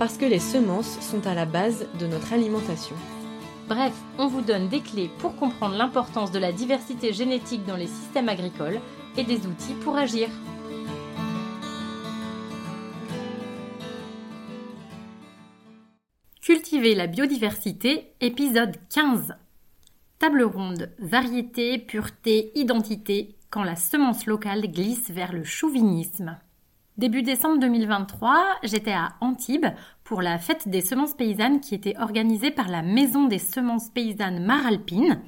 parce que les semences sont à la base de notre alimentation. Bref, on vous donne des clés pour comprendre l'importance de la diversité génétique dans les systèmes agricoles et des outils pour agir. Cultiver la biodiversité, épisode 15. Table ronde, variété, pureté, identité, quand la semence locale glisse vers le chauvinisme. Début décembre 2023, j'étais à Antibes pour la fête des semences paysannes qui était organisée par la Maison des semences paysannes Maralpine,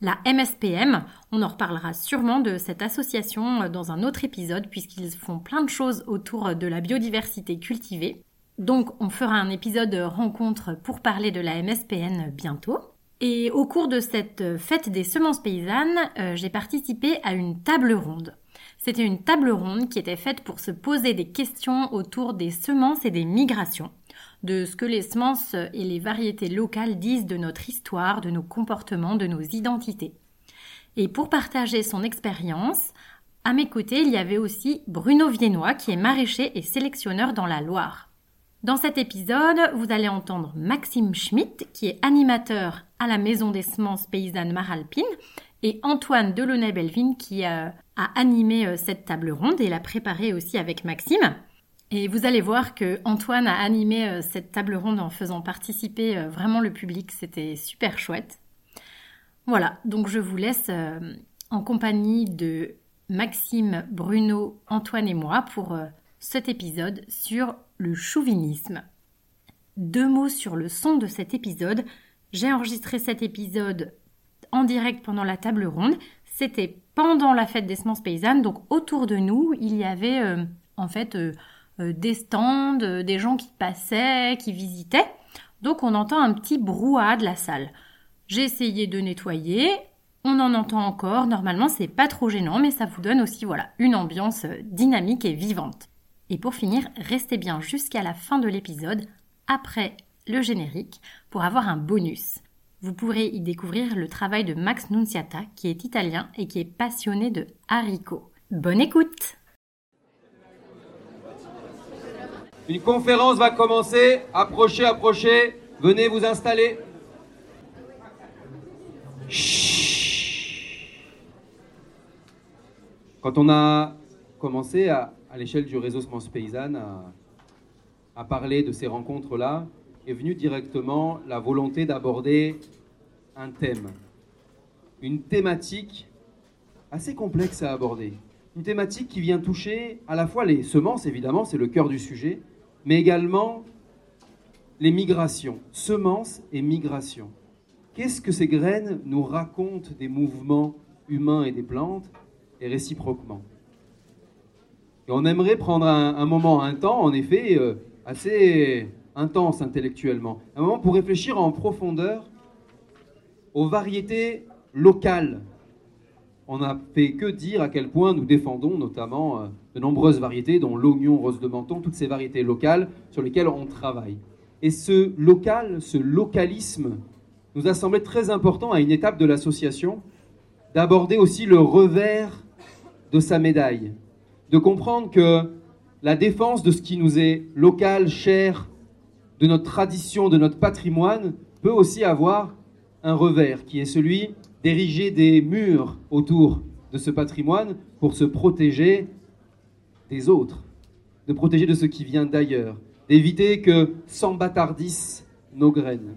la MSPM. On en reparlera sûrement de cette association dans un autre épisode puisqu'ils font plein de choses autour de la biodiversité cultivée. Donc on fera un épisode rencontre pour parler de la MSPN bientôt. Et au cours de cette fête des semences paysannes, euh, j'ai participé à une table ronde. C'était une table ronde qui était faite pour se poser des questions autour des semences et des migrations, de ce que les semences et les variétés locales disent de notre histoire, de nos comportements, de nos identités. Et pour partager son expérience, à mes côtés, il y avait aussi Bruno Viennois qui est maraîcher et sélectionneur dans la Loire. Dans cet épisode, vous allez entendre Maxime Schmitt, qui est animateur à la Maison des semences paysannes Maralpine, et Antoine Delaunay-Belvin, qui a a animé euh, cette table ronde et l'a préparée aussi avec Maxime. Et vous allez voir que Antoine a animé euh, cette table ronde en faisant participer euh, vraiment le public. C'était super chouette. Voilà, donc je vous laisse en compagnie de Maxime, Bruno, Antoine et moi pour cet épisode sur le chauvinisme. Deux mots sur le son de cet épisode. J'ai enregistré cet épisode en direct pendant la table ronde. C'était pendant la fête des semences paysannes. Donc autour de nous, il y avait euh, en fait euh, euh, des stands, des gens qui passaient, qui visitaient. Donc on entend un petit brouhaha de la salle. J'ai essayé de nettoyer. On en entend encore. Normalement, c'est pas trop gênant, mais ça vous donne aussi voilà une ambiance dynamique et vivante. Et pour finir, restez bien jusqu'à la fin de l'épisode, après le générique, pour avoir un bonus. Vous pourrez y découvrir le travail de Max Nunziata, qui est italien et qui est passionné de haricots. Bonne écoute Une conférence va commencer. Approchez, approchez. Venez vous installer. Quand on a commencé à, l'échelle du réseau Semence Paysanne à parler de ces rencontres-là, est venue directement la volonté d'aborder un thème, une thématique assez complexe à aborder. Une thématique qui vient toucher à la fois les semences, évidemment, c'est le cœur du sujet, mais également les migrations, semences et migrations. Qu'est-ce que ces graines nous racontent des mouvements humains et des plantes, et réciproquement? Et on aimerait prendre un, moment, un temps, en effet, euh, assez intense intellectuellement. Un moment pour réfléchir en profondeur aux variétés locales. On n'a fait que dire à quel point nous défendons notamment euh, de nombreuses variétés, dont l'oignon rose de menton, toutes ces variétés locales sur lesquelles on travaille. Et ce local, ce localisme, nous a semblé très important à une étape de l'association d'aborder aussi le revers de sa médaille, de comprendre que la défense de ce qui nous est local, cher, de notre tradition, de notre patrimoine, peut aussi avoir un revers, qui est celui d'ériger des murs autour de ce patrimoine pour se protéger des autres, de protéger de ce qui vient d'ailleurs, d'éviter que s'embâtardissent nos graines.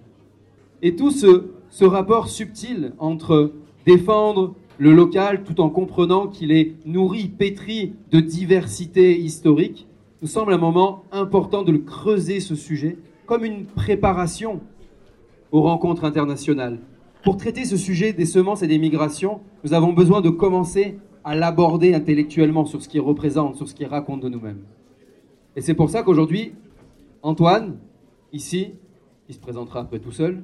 Et tout ce, rapport subtil entre défendre le local tout en comprenant qu'il est nourri, pétri de diversité historique, nous semble un moment important de creuser ce sujet comme une préparation aux rencontres internationales. Pour traiter ce sujet des semences et des migrations, nous avons besoin de commencer à l'aborder intellectuellement sur ce qu'il représente, sur ce qu'il raconte de nous-mêmes. Et c'est pour ça qu'aujourd'hui, Antoine, ici, qui se présentera après tout seul,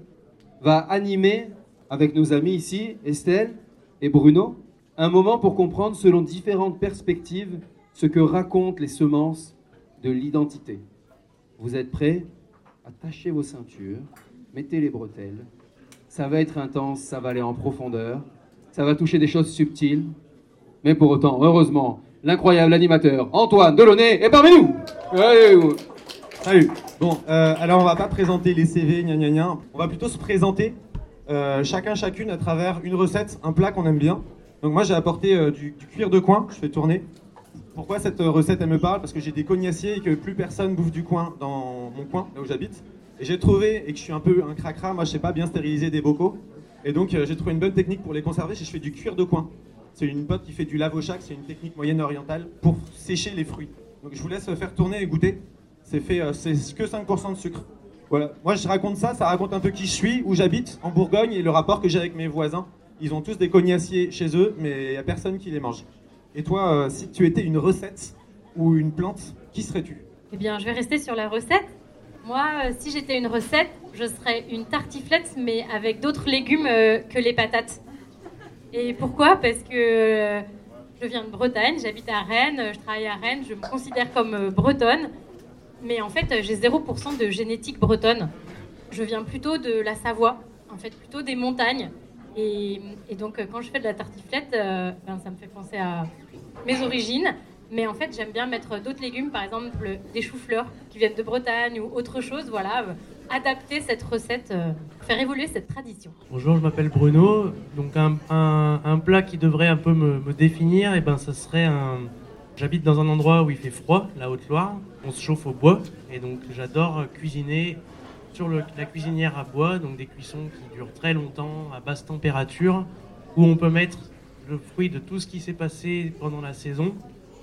va animer avec nos amis ici, Estelle et Bruno, un moment pour comprendre selon différentes perspectives ce que racontent les semences de l'identité. Vous êtes prêts? Attachez vos ceintures, mettez les bretelles. Ça va être intense, ça va aller en profondeur, ça va toucher des choses subtiles. Mais pour autant, heureusement, l'incroyable animateur Antoine Delaunay est parmi nous. Salut. Bon, euh, alors on va pas présenter les CV, gna gna gna. On va plutôt se présenter euh, chacun chacune à travers une recette, un plat qu'on aime bien. Donc moi j'ai apporté euh, du, du cuir de coin, je fais tourner. Pourquoi cette recette elle me parle? Parce que j'ai des cognaciers et que plus personne bouffe du coin dans mon coin, là où j'habite. Et j'ai trouvé, et que je suis un peu un cracra, moi je sais pas bien stériliser des bocaux. Et donc euh, j'ai trouvé une bonne technique pour les conserver, je fais du cuir de coin. C'est une pote qui fait du lavochac, c'est une technique moyenne orientale pour sécher les fruits. Donc je vous laisse faire tourner et goûter. C'est fait, euh, c'est que 5% de sucre. Voilà. Moi je raconte ça, ça raconte un peu qui je suis, où j'habite, en Bourgogne, et le rapport que j'ai avec mes voisins. Ils ont tous des cognaciers chez eux, mais il n'y a personne qui les mange. Et toi, euh, si tu étais une recette ou une plante, qui serais-tu? Eh bien, je vais rester sur la recette. Moi, euh, si j'étais une recette, je serais une tartiflette, mais avec d'autres légumes euh, que les patates. Et pourquoi? Parce que euh, je viens de Bretagne, j'habite à Rennes, je travaille à Rennes, je me considère comme bretonne. Mais en fait, j'ai 0% de génétique bretonne. Je viens plutôt de la Savoie, en fait, plutôt des montagnes. Et, donc, quand je fais de la tartiflette, ben, ça me fait penser à mes origines. Mais en fait, j'aime bien mettre d'autres légumes, par exemple des choux-fleurs qui viennent de Bretagne ou autre chose. Voilà, euh, adapter cette recette, euh, faire évoluer cette tradition. Bonjour, je m'appelle Bruno. Donc un, plat qui devrait un peu me, définir, et ben ça serait un. J'habite dans un endroit où il fait froid, la Haute-Loire. On se chauffe au bois, et donc j'adore cuisiner sur la cuisinière à bois, donc des cuissons qui durent très longtemps à basse température, où on peut mettre le fruit de tout ce qui s'est passé pendant la saison.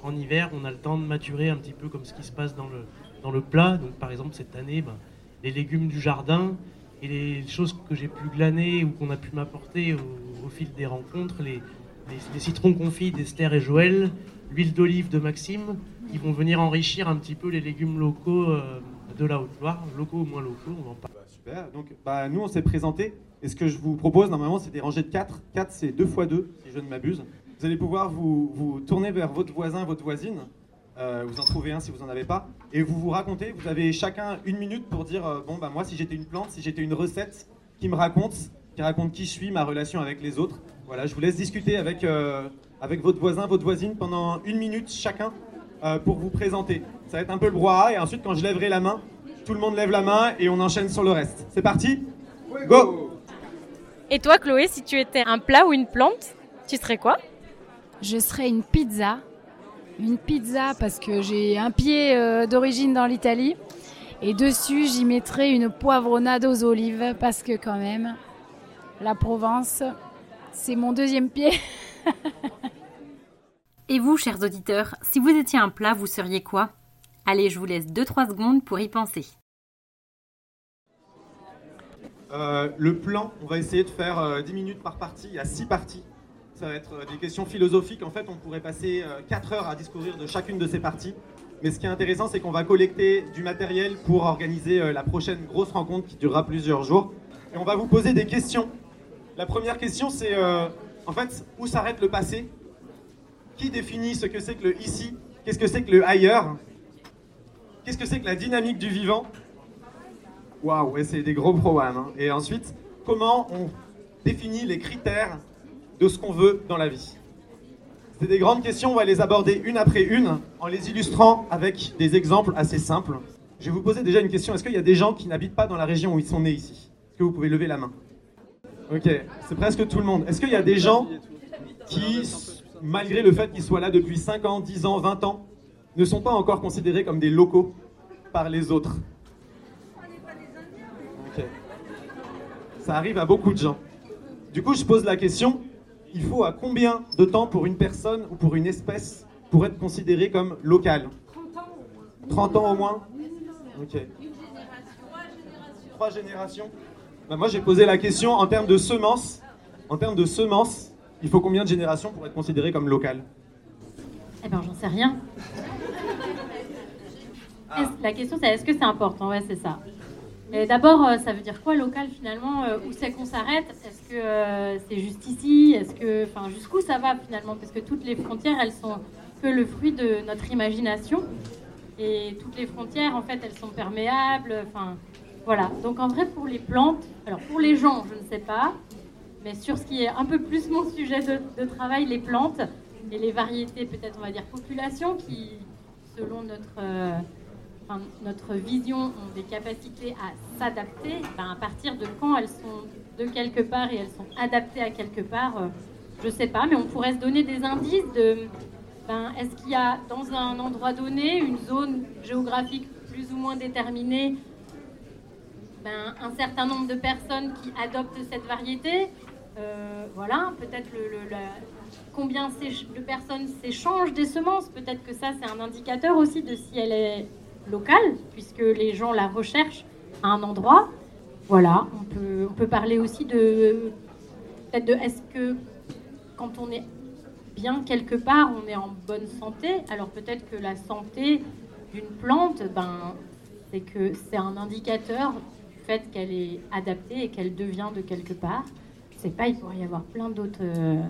En hiver, on a le temps de maturer un petit peu comme ce qui se passe dans le, dans le plat. Donc par exemple cette année, ben, les légumes du jardin, et les choses que j'ai pu glaner ou qu'on a pu m'apporter au, fil des rencontres, les, citrons confits d'Esther et Joël, l'huile d'olive de Maxime, qui vont venir enrichir un petit peu les légumes locaux euh, de la Haute-Loire, locaux ou moins locaux, on en parler. Bah, Super. Donc, bah, nous, on s'est présenté. Et ce que je vous propose, normalement, c'est des rangées de 4. 4, c'est 2 x 2, si je ne m'abuse. Vous allez pouvoir vous, vous tourner vers votre voisin, votre voisine. Euh, vous en trouvez un si vous n'en avez pas. Et vous vous racontez. Vous avez chacun une minute pour dire euh, Bon, bah, moi, si j'étais une plante, si j'étais une recette qui me raconte, qui raconte qui je suis, ma relation avec les autres. Voilà, je vous laisse discuter avec, euh, avec votre voisin, votre voisine pendant une minute chacun pour vous présenter. Ça va être un peu le brouhaha. Et ensuite, quand je lèverai la main, tout le monde lève la main et on enchaîne sur le reste. C'est parti? Go Et toi, Chloé, si tu étais un plat ou une plante, tu serais quoi? Je serais une pizza. Une pizza parce que j'ai un pied euh, d'origine dans l'Italie. Et dessus, j'y mettrais une poivronade aux olives parce que quand même, la Provence, c'est mon deuxième pied. Et vous, chers auditeurs, si vous étiez un plat, vous seriez quoi? Allez, je vous laisse 2-3 secondes pour y penser. Euh, Le plan, on va essayer de faire euh, 10 minutes par partie. Il y a 6 parties. Ça va être euh, des questions philosophiques. En fait, on pourrait passer 4 heures à discourir de chacune de ces parties. Mais ce qui est intéressant, c'est qu'on va collecter du matériel pour organiser euh, la prochaine grosse rencontre qui durera plusieurs jours. Et on va vous poser des questions. La première question, c'est euh, en fait, où s'arrête le passé? Qui définit ce que c'est que le ici? Qu'est-ce que c'est que le ailleurs? Qu'est-ce que c'est que la dynamique du vivant? Waouh, ouais, c'est des gros programmes. hein. Et ensuite, comment on définit les critères de ce qu'on veut dans la vie C'est des grandes questions, on va les aborder une après une en les illustrant avec des exemples assez simples. Je vais vous poser déjà une question. Est-ce qu'il y a des gens qui n'habitent pas dans la région où ils sont nés ici? Est-ce que vous pouvez lever la main? Ok, c'est presque tout le monde. Est-ce qu'il y a des gens qui, malgré le fait qu'ils soient là depuis 5 ans, 10 ans, 20 ans, ne sont pas encore considérés comme des locaux par les autres? Ok. Ça arrive à beaucoup de gens. Du coup, je pose la question, il faut à combien de temps pour une personne ou pour une espèce pour être considéré comme local 30 ans au moins Ok. Trois générations Bah, Moi, j'ai posé la question en termes de semences. En termes de semences, il faut combien de générations pour être considéré comme local Eh ben, j'en sais rien. Est-ce- La question, c'est est-ce que c'est important? Ouais, c'est ça. D'abord, ça veut dire quoi local finalement Où c'est qu'on s'arrête? Est-ce que c'est juste ici? Est-ce que, enfin, jusqu'où ça va finalement? Parce que toutes les frontières, elles sont que le fruit de notre imagination. Et toutes les frontières, en fait, elles sont perméables. Enfin, voilà. Donc en vrai, pour les plantes, alors pour les gens, je ne sais pas, mais sur ce qui est un peu plus mon sujet de, travail, les plantes et les variétés, peut-être on va dire population, qui, selon notre, euh, notre vision, ont des capacités à s'adapter. Ben, à partir de quand elles sont de quelque part et elles sont adaptées à quelque part, euh, je ne sais pas, mais on pourrait se donner des indices de ben, est-ce qu'il y a dans un endroit donné une zone géographique plus ou moins déterminée ben, un certain nombre de personnes qui adoptent cette variété euh, Voilà, peut-être le, combien de personnes s'échangent des semences. Peut-être que ça, c'est un indicateur aussi de si elle est locale, puisque les gens la recherchent à un endroit. Voilà, on peut, on peut parler aussi de peut-être de est-ce que quand on est bien quelque part, on est en bonne santé. Alors peut-être que la santé d'une plante, ben, c'est que c'est un indicateur du fait qu'elle est adaptée et qu'elle devient de quelque part. Je sais pas, il pourrait y avoir plein d'autres euh,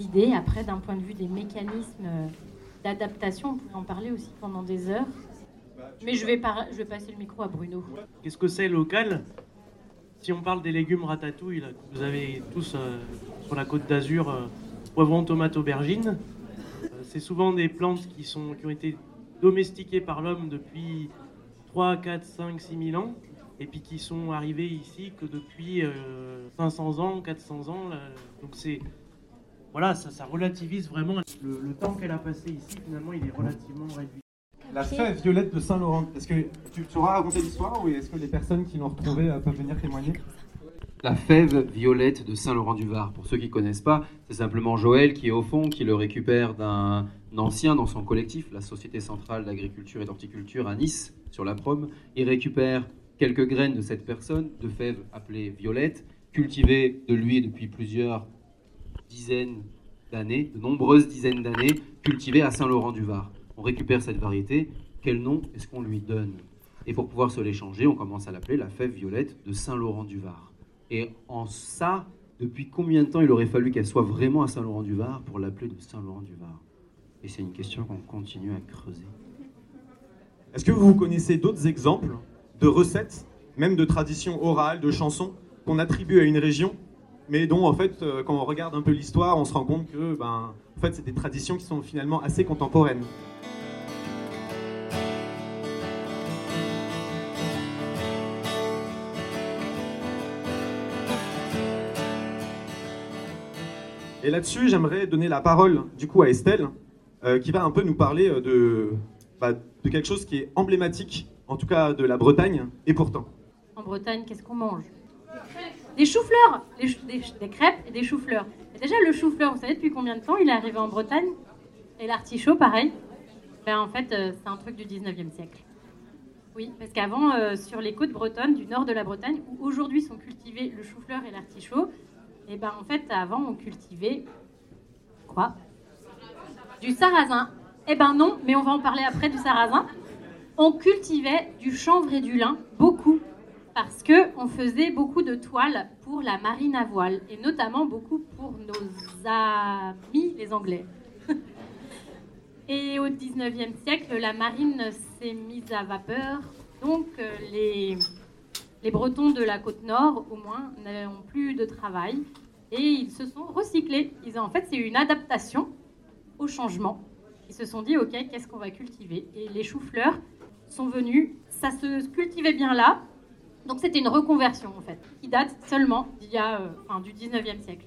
idées. Après, d'un point de vue des mécanismes euh, d'adaptation, on pourrait en parler aussi pendant des heures. Mais je vais, je vais passer le micro à Bruno. Qu'est-ce que c'est local? Si on parle des légumes ratatouille, vous avez tous euh, sur la côte d'Azur poivron, tomate, aubergine. Euh, c'est souvent des plantes qui, sont, qui ont été domestiquées par l'homme depuis 3, 4, 5, 6 000 ans, et puis qui sont arrivées ici que depuis 500 euh, ans, 400 ans. Donc c'est voilà, ça, ça relativise vraiment le, temps qu'elle a passé ici. Finalement, il est relativement réduit. La fève violette de Saint-Laurent, est-ce que tu, tu auras raconté l'histoire ou est-ce que les personnes qui l'ont retrouvée euh, peuvent venir témoigner? La fève violette de Saint-Laurent-du-Var. Pour ceux qui ne connaissent pas, c'est simplement Joël qui est au fond, qui le récupère d'un ancien dans son collectif, la Société centrale d'agriculture et d'horticulture à Nice, sur la Prome. Il récupère quelques graines de cette personne, de fèves appelées violettes, cultivées de lui depuis plusieurs dizaines d'années, de nombreuses dizaines d'années, cultivées à Saint-Laurent-du-Var. On récupère cette variété. Quel nom est-ce qu'on lui donne? Et pour pouvoir se l'échanger, on commence à l'appeler la fève violette de Saint-Laurent-du-Var. Et en ça, depuis combien de temps il aurait fallu qu'elle soit vraiment à Saint-Laurent-du-Var pour l'appeler de Saint-Laurent-du-Var? Et c'est une question qu'on continue à creuser. Est-ce que vous connaissez d'autres exemples de recettes, même de traditions orales, de chansons, qu'on attribue à une région, mais dont en fait, euh, quand on regarde un peu l'histoire, on se rend compte que ben, en fait, c'est des traditions qui sont finalement assez contemporaines. Et là-dessus, j'aimerais donner la parole du coup à Estelle, euh, qui va un peu nous parler euh, de, bah, de quelque chose qui est emblématique, en tout cas de la Bretagne, et pourtant. En Bretagne, qu'est-ce qu'on mange? Des choux-fleurs des, crêpes et des choux-fleurs. Déjà, le chou-fleur, vous savez depuis combien de temps il est arrivé en Bretagne? Et l'artichaut, pareil ben, En fait, euh, c'est un truc du 19e siècle. Oui, parce qu'avant, sur les côtes bretonnes, du nord de la Bretagne, où aujourd'hui sont cultivés le chou-fleur et l'artichaut, et eh ben en fait, avant, on cultivait quoi? Du sarrasin. Eh ben non, mais on va en parler après du sarrasin. On cultivait du chanvre et du lin, beaucoup, parce que on faisait beaucoup de toiles pour la marine à voile, et notamment beaucoup pour nos amis les Anglais. et au 19e siècle, la marine s'est mise à vapeur, donc euh, les Bretons de la côte nord, au moins, n'ont plus de travail et ils se sont recyclés. En fait, c'est une adaptation au changement. Ils se sont dit, OK, qu'est-ce qu'on va cultiver? Et les choux-fleurs sont venus, ça se cultivait bien là. Donc c'était une reconversion, en fait, qui date seulement d'il y a, euh, du 19e siècle.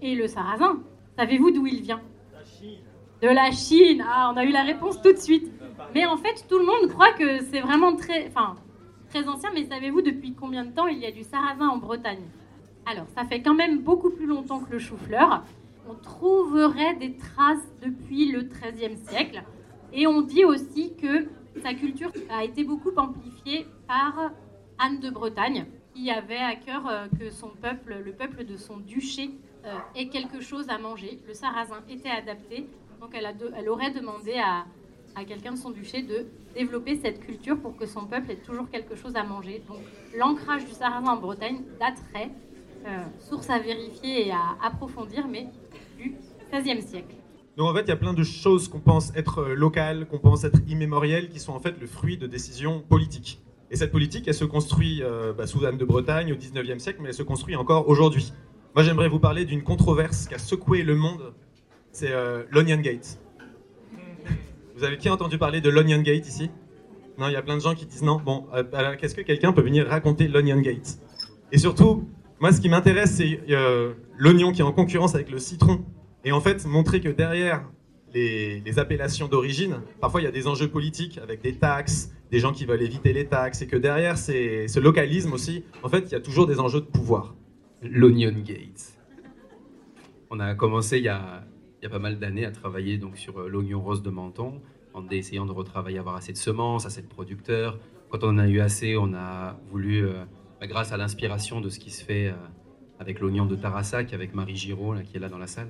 Et le sarrasin, savez-vous d'où il vient? De la Chine. Ah, on a eu la réponse tout de suite. Mais en fait, tout le monde croit que c'est vraiment très, enfin, très ancien, mais savez-vous depuis combien de temps il y a du sarrasin en Bretagne? Alors, ça fait quand même beaucoup plus longtemps que le chou-fleur. On trouverait des traces depuis le XIIIe siècle. Et on dit aussi que sa culture a été beaucoup amplifiée par Anne de Bretagne, qui avait à cœur euh, que son peuple, le peuple de son duché, euh, ait quelque chose à manger. Le sarrasin était adapté, donc elle, aurait demandé à, quelqu'un de son duché de développer cette culture pour que son peuple ait toujours quelque chose à manger. Donc l'ancrage du sarrasin en Bretagne daterait, euh, source à vérifier et à approfondir, mais du XVIe siècle. Donc en fait, il y a plein de choses qu'on pense être locales, qu'on pense être immémorielles, qui sont en fait le fruit de décisions politiques. Et cette politique, elle se construit euh, bah, sous Anne de Bretagne au 19e siècle, mais elle se construit encore aujourd'hui. Moi, j'aimerais vous parler d'une controverse qui a secoué le monde. C'est euh, l'Onion Gate. Vous avez qui entendu parler de l'Onion Gate ici? Non, il y a plein de gens qui disent non. Bon, euh, alors qu'est-ce que quelqu'un peut venir raconter l'Onion Gate? Et surtout, moi, ce qui m'intéresse, c'est euh, l'oignon qui est en concurrence avec le citron. Et en fait, montrer que derrière les appellations d'origine, parfois il y a des enjeux politiques avec des taxes, des gens qui veulent éviter les taxes, et que derrière ces- ce localisme aussi, en fait, il y a toujours des enjeux de pouvoir. L'Onion Gate. On a commencé il y a, pas mal d'années à travailler donc, sur euh, l'oignon rose de Menton, en essayant de retravailler, avoir assez de semences, assez de producteurs. Quand on en a eu assez, on a voulu, euh, bah, grâce à l'inspiration de ce qui se fait euh, avec l'oignon de Tarassac, avec Marie Giraud, qui est là dans la salle,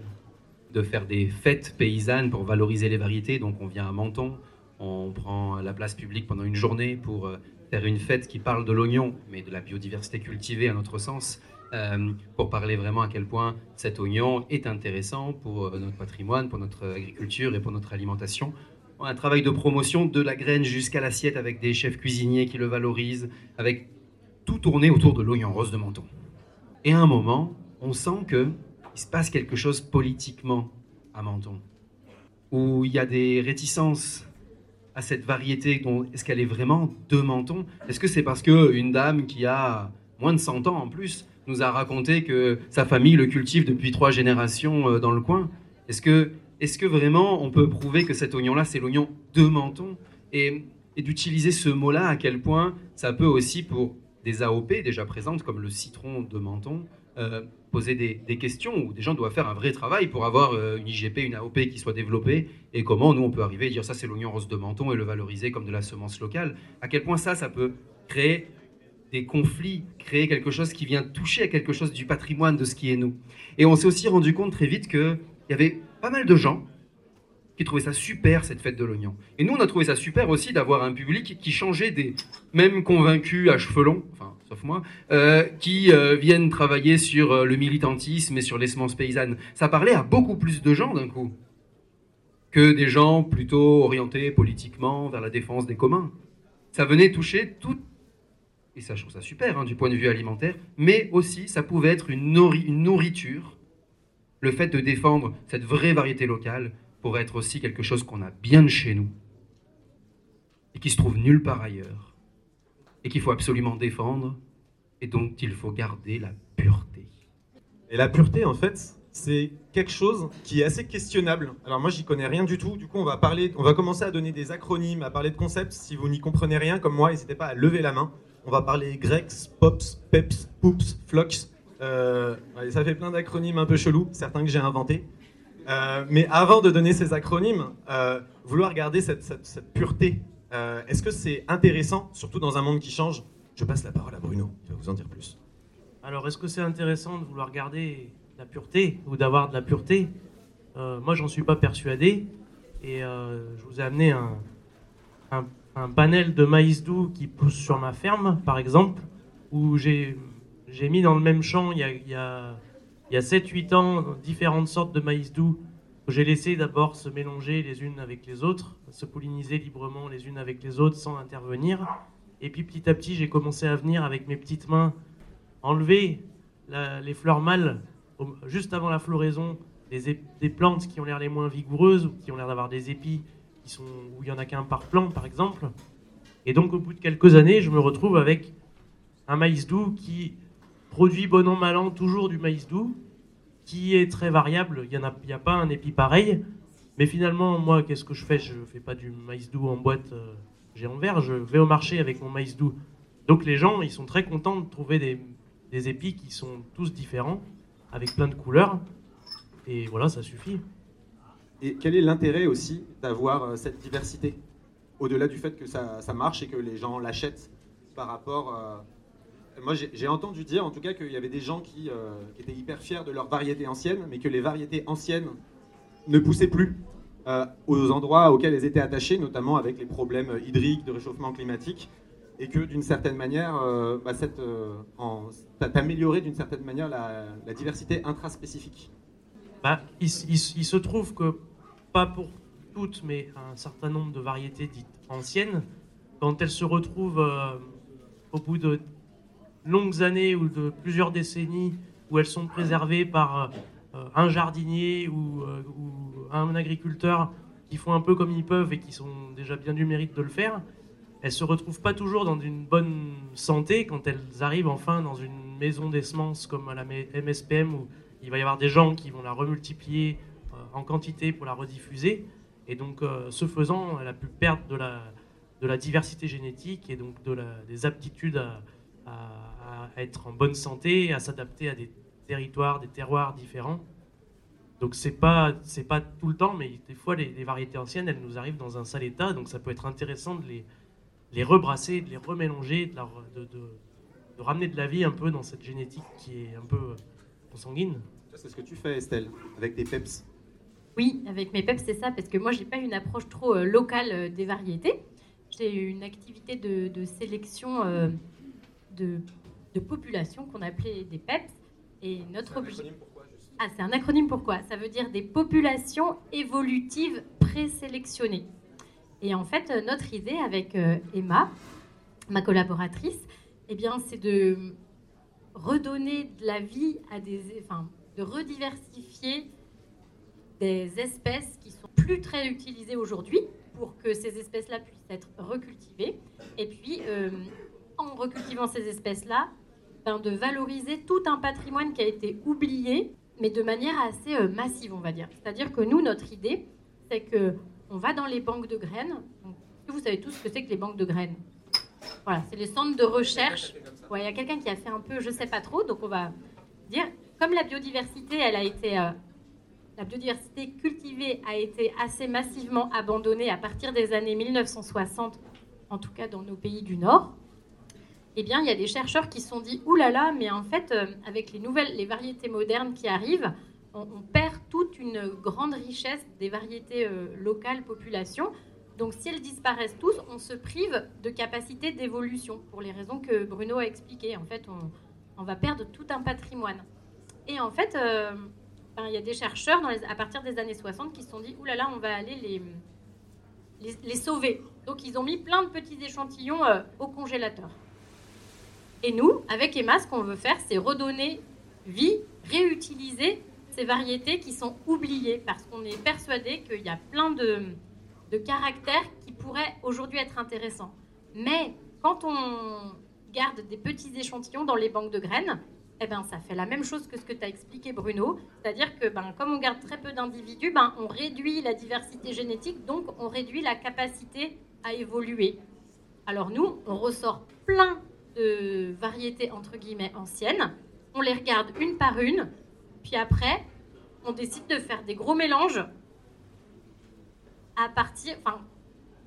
de faire des fêtes paysannes pour valoriser les variétés. Donc on vient à Menton, on prend la place publique pendant une journée pour euh, faire une fête qui parle de l'oignon, mais de la biodiversité cultivée à notre sens, euh, pour parler vraiment à quel point cet oignon est intéressant pour euh, notre patrimoine, pour notre agriculture et pour notre alimentation. Un travail de promotion de la graine jusqu'à l'assiette avec des chefs cuisiniers qui le valorisent, avec tout tourné autour de l'oignon rose de Menton. Et à un moment, on sent que il se passe quelque chose politiquement à Menton, où il y a des réticences à cette variété. dont- Est-ce qu'elle est vraiment de Menton? Est-ce que c'est parce que une dame qui a moins de 100 ans en plus nous a raconté que sa famille le cultive depuis trois générations euh, dans le coin? Est-ce que, est que vraiment on peut prouver que cet oignon-là, c'est l'oignon de Menton? Et, d'utiliser ce mot-là, à quel point ça peut aussi, pour des AOP déjà présentes, comme le citron de Menton, euh, poser des, questions où des gens doivent faire un vrai travail pour avoir euh, une IGP, une AOP qui soit développée et comment nous on peut arriver et dire ça c'est l'oignon rose de Menton et le valoriser comme de la semence locale. À quel point ça, ça peut créer des conflits, créer quelque chose qui vient toucher à quelque chose du patrimoine de ce qui est nous. Et on s'est aussi rendu compte très vite qu'il y avait pas mal de gens qui trouvaient ça super, cette fête de l'oignon. Et nous, on a trouvé ça super aussi d'avoir un public qui changeait des mêmes convaincus à cheveux longs, sauf moi, euh, qui euh, viennent travailler sur euh, le militantisme et sur les semences paysannes. Ça parlait à beaucoup plus de gens d'un coup que des gens plutôt orientés politiquement vers la défense des communs. Ça venait toucher tout, et ça je trouve ça super hein, du point de vue alimentaire, mais aussi ça pouvait être une, une nourriture. Le fait de défendre cette vraie variété locale pourrait être aussi quelque chose qu'on a bien de chez nous et qui se trouve nulle part ailleurs et qu'il faut absolument défendre et dont il faut garder la pureté. Et la pureté, en fait, c'est quelque chose qui est assez questionnable. Alors moi, j'y connais rien du tout. Du coup, on va parler, on va commencer à donner des acronymes, à parler de concepts. Si vous n'y comprenez rien, comme moi, n'hésitez pas à lever la main. On va parler Grex, Pops, Peps, Poops, Flox. Euh, ça fait plein d'acronymes un peu chelous, certains que j'ai inventés. Euh, mais avant de donner ces acronymes, euh, vouloir garder cette pureté, euh, est-ce que c'est intéressant, surtout dans un monde qui change? Je passe la parole à Bruno, il va vous en dire plus. Alors, est-ce que c'est intéressant de vouloir garder la pureté ou d'avoir de la pureté? Euh, Moi, j'en suis pas persuadé. Et euh, je vous ai amené un, un- panel de maïs doux qui pousse sur ma ferme, par exemple, où j'ai mis dans le même champ il y a, il y a, il y a 7-8 ans différentes sortes de maïs doux. J'ai laissé d'abord se mélanger les unes avec les autres, se polliniser librement les unes avec les autres sans intervenir. Et puis petit à petit, j'ai commencé à venir avec mes petites mains enlever les fleurs mâles juste avant la floraison des plantes qui ont l'air les moins vigoureuses ou qui ont l'air d'avoir des épis qui sont, où il n'y en a qu'un par plant, par exemple. Et donc, au bout de quelques années, je me retrouve avec un maïs doux qui produit bon an, mal an toujours du maïs doux, qui est très variable. Il n'y a, y a pas un épi pareil. Mais finalement, moi, qu'est-ce que je fais? Je ne fais pas du maïs doux en boîte euh, géant vert. Je vais au marché avec mon maïs doux. Donc les gens, ils sont très contents de trouver des, épis qui sont tous différents, avec plein de couleurs. Et voilà, ça suffit. Et quel est l'intérêt aussi d'avoir euh, cette diversité? Au-delà du fait que ça, ça marche et que les gens l'achètent par rapport. euh, Moi, j'ai entendu dire en tout cas qu'il y avait des gens qui, euh, étaient hyper fiers de leurs variétés anciennes, mais que les variétés anciennes ne poussaient plus. euh, aux endroits auxquels elles étaient attachées, notamment avec les problèmes hydriques, de réchauffement climatique, et que d'une certaine manière, euh, bah, cette, euh, d'une certaine manière la, diversité intraspécifique. Bah, il, se trouve que, pas pour toutes, mais un certain nombre de variétés dites anciennes, quand elles se retrouvent au bout de longues années ou de plusieurs décennies où elles sont préservées par euh, un jardinier ou, euh, ou, un agriculteur qui font un peu comme ils peuvent et qui sont déjà bien du mérite de le faire, elles se retrouvent pas toujours dans une bonne santé quand elles arrivent enfin dans une maison des semences comme à la MSPM où il va y avoir des gens qui vont la remultiplier euh, en quantité pour la rediffuser. Et donc, ce faisant, elle a pu perdre de la, de la diversité génétique et donc de la, des aptitudes à, être en bonne santé, à s'adapter à des territoires, des terroirs différents. Donc c'est pas c'est pas tout le temps, mais des fois les, variétés anciennes, elles nous arrivent dans un sale état, donc ça peut être intéressant de les, les rebrasser, de les remélanger, de, de, de, ramener de la vie un peu dans cette génétique qui est un peu consanguine. C'est ce que tu fais, Estelle, avec des peps. Oui, avec mes peps, c'est ça, parce que moi, j'ai pas une approche trop euh, locale euh, des variétés. J'ai une activité de, sélection euh, de, de population qu'on appelait des PEPS. Et notre objectif. Ah, c'est un acronyme pourquoi Ça veut dire des populations évolutives présélectionnées. Et en fait, notre idée avec euh, Emma, ma collaboratrice, eh bien, c'est de redonner de la vie à des, enfin, de rediversifier des espèces qui sont plus très utilisées aujourd'hui pour que ces espèces-là puissent être recultivées. Et puis, euh, en recultivant ces espèces-là, de valoriser tout un patrimoine qui a été oublié, mais de manière assez euh, massive, on va dire. C'est-à-dire que nous, notre idée, c'est que on va dans les banques de graines. vous savez tous ce que c'est que les banques de graines? Voilà, c'est les centres de recherche. Il y a quelqu'un qui a fait un peu, je sais pas trop, donc on va dire, comme la biodiversité, elle a été, euh, la biodiversité cultivée a été assez massivement abandonnée à partir des années 1960, en tout cas dans nos pays du Nord eh bien, il y a des chercheurs qui se sont dit, oulala, là là, mais en fait, euh, avec les nouvelles, les variétés modernes qui arrivent, on, perd toute une grande richesse des variétés euh, locales, populations. Donc, si elles disparaissent tous, on se prive de capacité d'évolution, pour les raisons que Bruno a expliquées. En fait, on, va perdre tout un patrimoine. Et en fait, euh, ben, il y a des chercheurs à partir des années 60 qui se sont dit, oulala, là là, on va aller les, les, sauver. Donc, ils ont mis plein de petits échantillons au congélateur. Et nous, avec Emma, ce qu'on veut faire, c'est redonner vie, réutiliser ces variétés qui sont oubliées, parce qu'on est persuadé qu'il y a plein de, caractères qui pourraient aujourd'hui être intéressants. Mais quand on garde des petits échantillons dans les banques de graines, eh ben, ça fait la même chose que ce que tu as expliqué, Bruno. C'est-à-dire que ben, comme on garde très peu d'individus, ben, on réduit la diversité génétique, donc on réduit la capacité à évoluer. Alors nous, on ressort plein de variétés entre guillemets anciennes. On les regarde une par une, puis après, on décide de faire des gros mélanges à partir, enfin,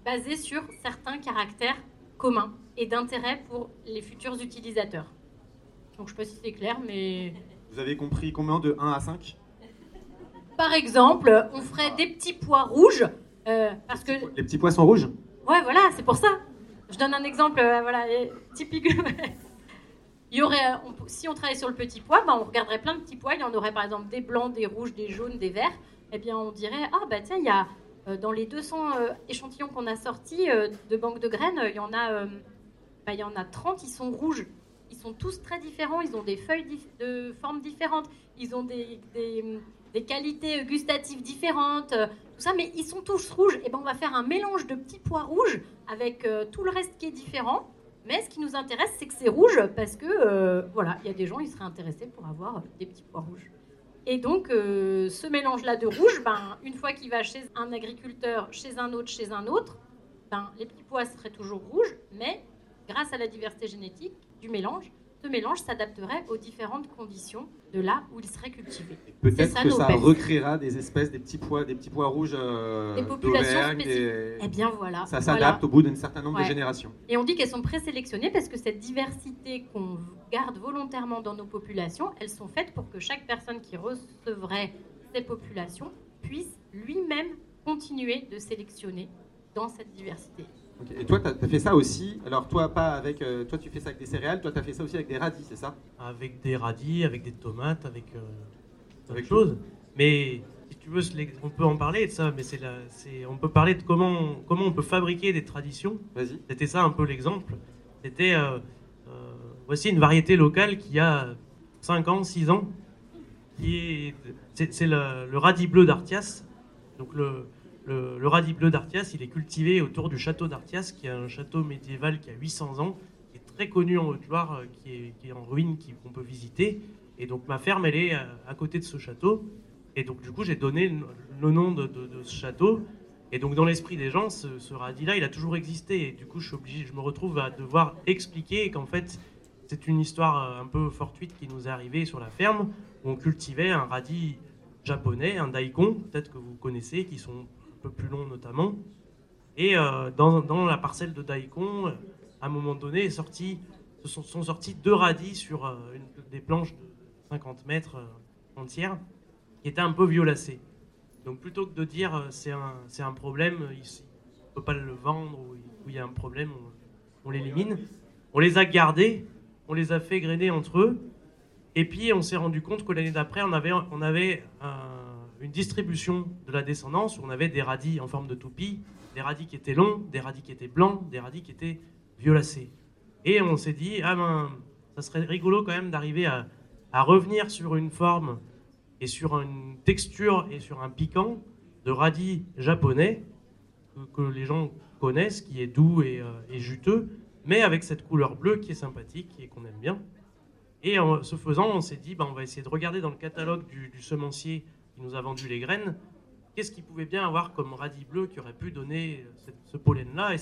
basés sur certains caractères communs et d'intérêt pour les futurs utilisateurs. Donc je sais pas si c'est clair, mais... Vous avez compris combien de 1 à 5 Par exemple, on ferait des petits pois rouges, euh, parce que... Les petits pois sont rouges? Ouais, voilà, c'est pour ça. Je donne un exemple, euh, voilà, typique. Il y aurait, si on travaillait sur le petit pois, ben, on regarderait plein de petits pois. Il y en aurait par exemple des blancs, des rouges, des jaunes, des verts. Eh bien, on dirait ah bah tiens, il y a euh, dans les 200 euh, échantillons qu'on a sortis de banques de graines, il y en a, bah, il y en a 30 ils sont rouges. Ils sont tous très différents. Ils ont des feuilles de formes différentes. Ils ont des qualités gustatives différentes, tout ça, mais ils sont tous rouges. Et ben on va faire un mélange de petits pois rouges avec euh, tout le reste qui est différent. Mais ce qui nous intéresse, c'est que c'est rouge parce que, euh, voilà, il y a des gens, ils seraient intéressés pour avoir des petits pois rouges. Et donc, euh, ce mélange-là de rouge, ben, une fois qu'il va chez un agriculteur, chez un autre, chez un autre, ben, les petits pois seraient toujours rouges, mais grâce à la diversité génétique du mélange, ce mélange s'adapterait aux différentes conditions de là où il serait cultivé. Peut-être que ça recréera des espèces, des petits pois, des petits pois rouges euh, des populations spécifiques. Eh bien voilà. Ça s'adapte au bout d'un certain nombre de générations. Et on dit qu'elles sont présélectionnées parce que cette diversité qu'on garde volontairement dans nos populations, elles sont faites pour que chaque personne qui recevrait ces populations puisse lui-même continuer de sélectionner dans cette diversité. Et toi, tu as, fait ça aussi. Alors, toi, pas avec. Euh, toi, tu fais ça avec des céréales. Toi, tu as fait ça aussi avec des radis, c'est ça Avec des radis, avec des tomates, avec. Euh, avec choses. Mais si tu veux, on peut en parler de ça, mais c'est on peut parler de comment, comment on peut fabriquer des traditions. Vas-y. C'était ça un peu l'exemple. C'était. Euh, euh, voici une variété locale qui a 5 ans, 6 ans. C'est le, le radis bleu d'Artias. Donc, le le, radis bleu d'Artias, il est cultivé autour du château d'Artias, qui est un château médiéval qui a 800 ans, qui est très connu en Haute-Loire, euh, qui est, en ruine, qu'on peut visiter. Et donc ma ferme, elle est euh, à, côté de ce château. Et donc du coup, j'ai donné le, nom de, ce château. Et donc dans l'esprit des gens, ce, radis-là, il a toujours existé. Et du coup, je, suis obligé, je me retrouve à devoir expliquer qu'en fait, c'est une histoire euh, un peu fortuite qui nous est arrivée sur la ferme, où on cultivait un radis japonais, un daikon, peut-être que vous connaissez, qui sont peu plus long notamment. Et euh, dans, la parcelle de Daikon, à un moment donné, sont, sortis deux radis sur euh, des planches de 50 mètres euh, entières, qui étaient un peu violacées. Donc plutôt que de dire c'est un, c'est un problème, ici, on ne peut pas le vendre, ou il y a un problème, on, on l'élimine. On les a gardés, on les a fait grainer entre eux, et puis on s'est rendu compte que l'année d'après, on avait, on avait un une distribution de la descendance où on avait des radis en forme de toupie, des radis qui étaient longs, des radis qui étaient blancs, des radis qui étaient violacés. Et on s'est dit, ah ben, ça serait rigolo quand même d'arriver à, revenir sur une forme et sur une texture et sur un piquant de radis japonais que, les gens connaissent, qui est doux euh, et, juteux, mais avec cette couleur bleue qui est sympathique et qu'on aime bien. Et en ce faisant, on s'est dit, ben, on va essayer de regarder dans le catalogue du semencier nous a vendu les graines, qu'est-ce qu'il pouvait bien avoir comme radis bleu qui aurait pu donner euh, ce pollen-là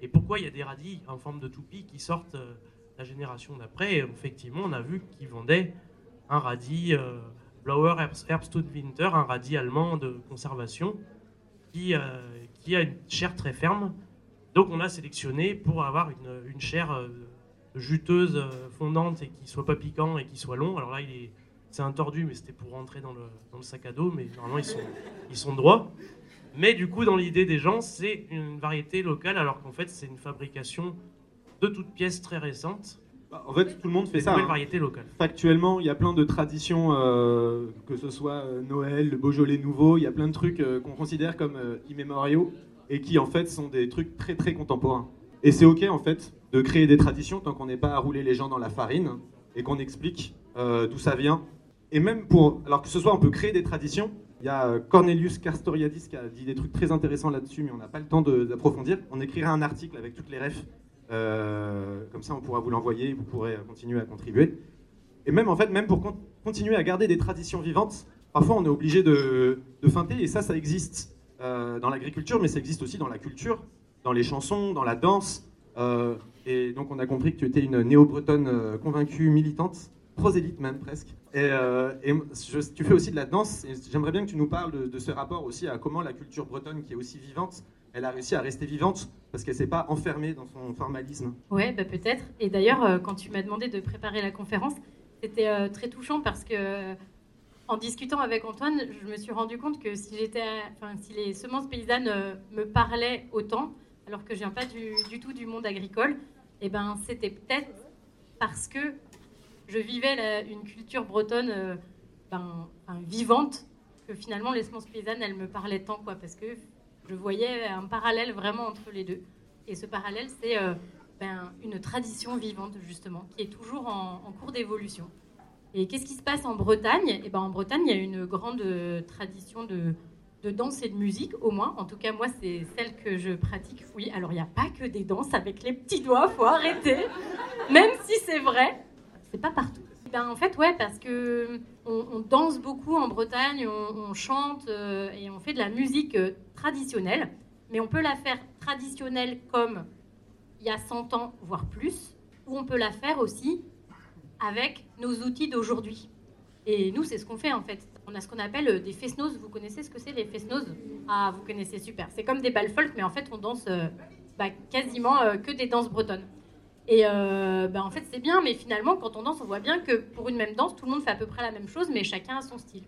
et, pourquoi il y a des radis en forme de toupie qui sortent euh, la génération d'après? Effectivement, on a vu qu'ils vendaient un radis euh, Blauer Winter, un radis allemand de conservation qui, euh, qui, a une chair très ferme. Donc on a sélectionné pour avoir une, une chair juteuse, fondante et qui soit pas piquant et qui soit long. Alors là, il est c'est un tordu, mais c'était pour rentrer dans le, dans le, sac à dos, mais normalement ils sont, ils sont droits. Mais du coup, dans l'idée des gens, c'est une variété locale, alors qu'en fait, c'est une fabrication de toutes pièces très récentes. Bah, en fait, tout le monde fait ça. Une hein. variété locale. Factuellement, il y a plein de traditions, euh, que ce soit euh, Noël, le Beaujolais nouveau, il y a plein de trucs euh, qu'on considère comme immémoriaux et qui en fait sont des trucs très très contemporains. Et c'est ok en fait de créer des traditions tant qu'on n'est pas à rouler les gens dans la farine et qu'on explique d'où ça vient et même pour. Alors que ce soit, on peut créer des traditions. Il y a euh, Cornelius Castoriadis qui a dit des trucs très intéressants là-dessus, mais on n'a pas le temps d'approfondir. On écrira un article avec toutes les refs. Euh, comme ça, on pourra vous l'envoyer, vous pourrez continuer à contribuer. Et même en fait, même pour continuer à garder des traditions vivantes, parfois on est obligé de, de feinter, et ça, ça existe euh, dans l'agriculture, mais ça existe aussi dans la culture, dans les chansons, dans la danse. et donc on a compris que tu étais une néo-bretonne convaincue, militante prosélyte même presque. Et, euh, tu fais aussi de la danse. J'aimerais bien que tu nous parles de, ce rapport aussi à comment la culture bretonne, qui est aussi vivante, elle a réussi à rester vivante parce qu'elle s'est pas enfermée dans son formalisme. Ouais, bah peut-être. Et d'ailleurs, euh, quand tu m'as demandé de préparer la conférence, c'était euh, très touchant parce que en discutant avec Antoine, je me suis rendu compte que si les semences paysannes me parlaient autant, alors que je viens pas du, du tout du monde agricole, et eh ben c'était peut-être parce que je vivais une culture bretonne euh, ben, vivante, que finalement les semences paysannes, elles me parlaient tant, quoi, parce que je voyais un parallèle vraiment entre les deux. Et ce parallèle, c'est euh, ben, une tradition vivante, justement, qui est toujours en, cours d'évolution. Et qu'est-ce qui se passe en Bretagne? Et eh ben, En Bretagne, il y a une grande euh, tradition de, de danse et de musique, au moins. En tout cas, moi, c'est celle que je pratique. Oui, alors il n'y a pas que des danses avec les petits doigts, faut arrêter. Même si c'est vrai, c'est pas partout. Ben, en fait, ouais, parce que on, danse beaucoup en Bretagne, on, chante euh, et on fait de la musique euh, traditionnelle, mais on peut la faire traditionnelle comme il y a 100 ans, voire plus, ou on peut la faire aussi avec nos outils d'aujourd'hui. Et nous, c'est ce qu'on fait en fait. On a ce qu'on appelle euh, des fest Vous connaissez ce que c'est les fest Ah, vous connaissez super. C'est comme des balles folk, mais en fait, on danse bah, quasiment que des danses bretonnes. Et euh, ben, en fait, c'est bien, mais finalement, quand on danse, on voit bien que pour une même danse, tout le monde fait à peu près la même chose, mais chacun a son style.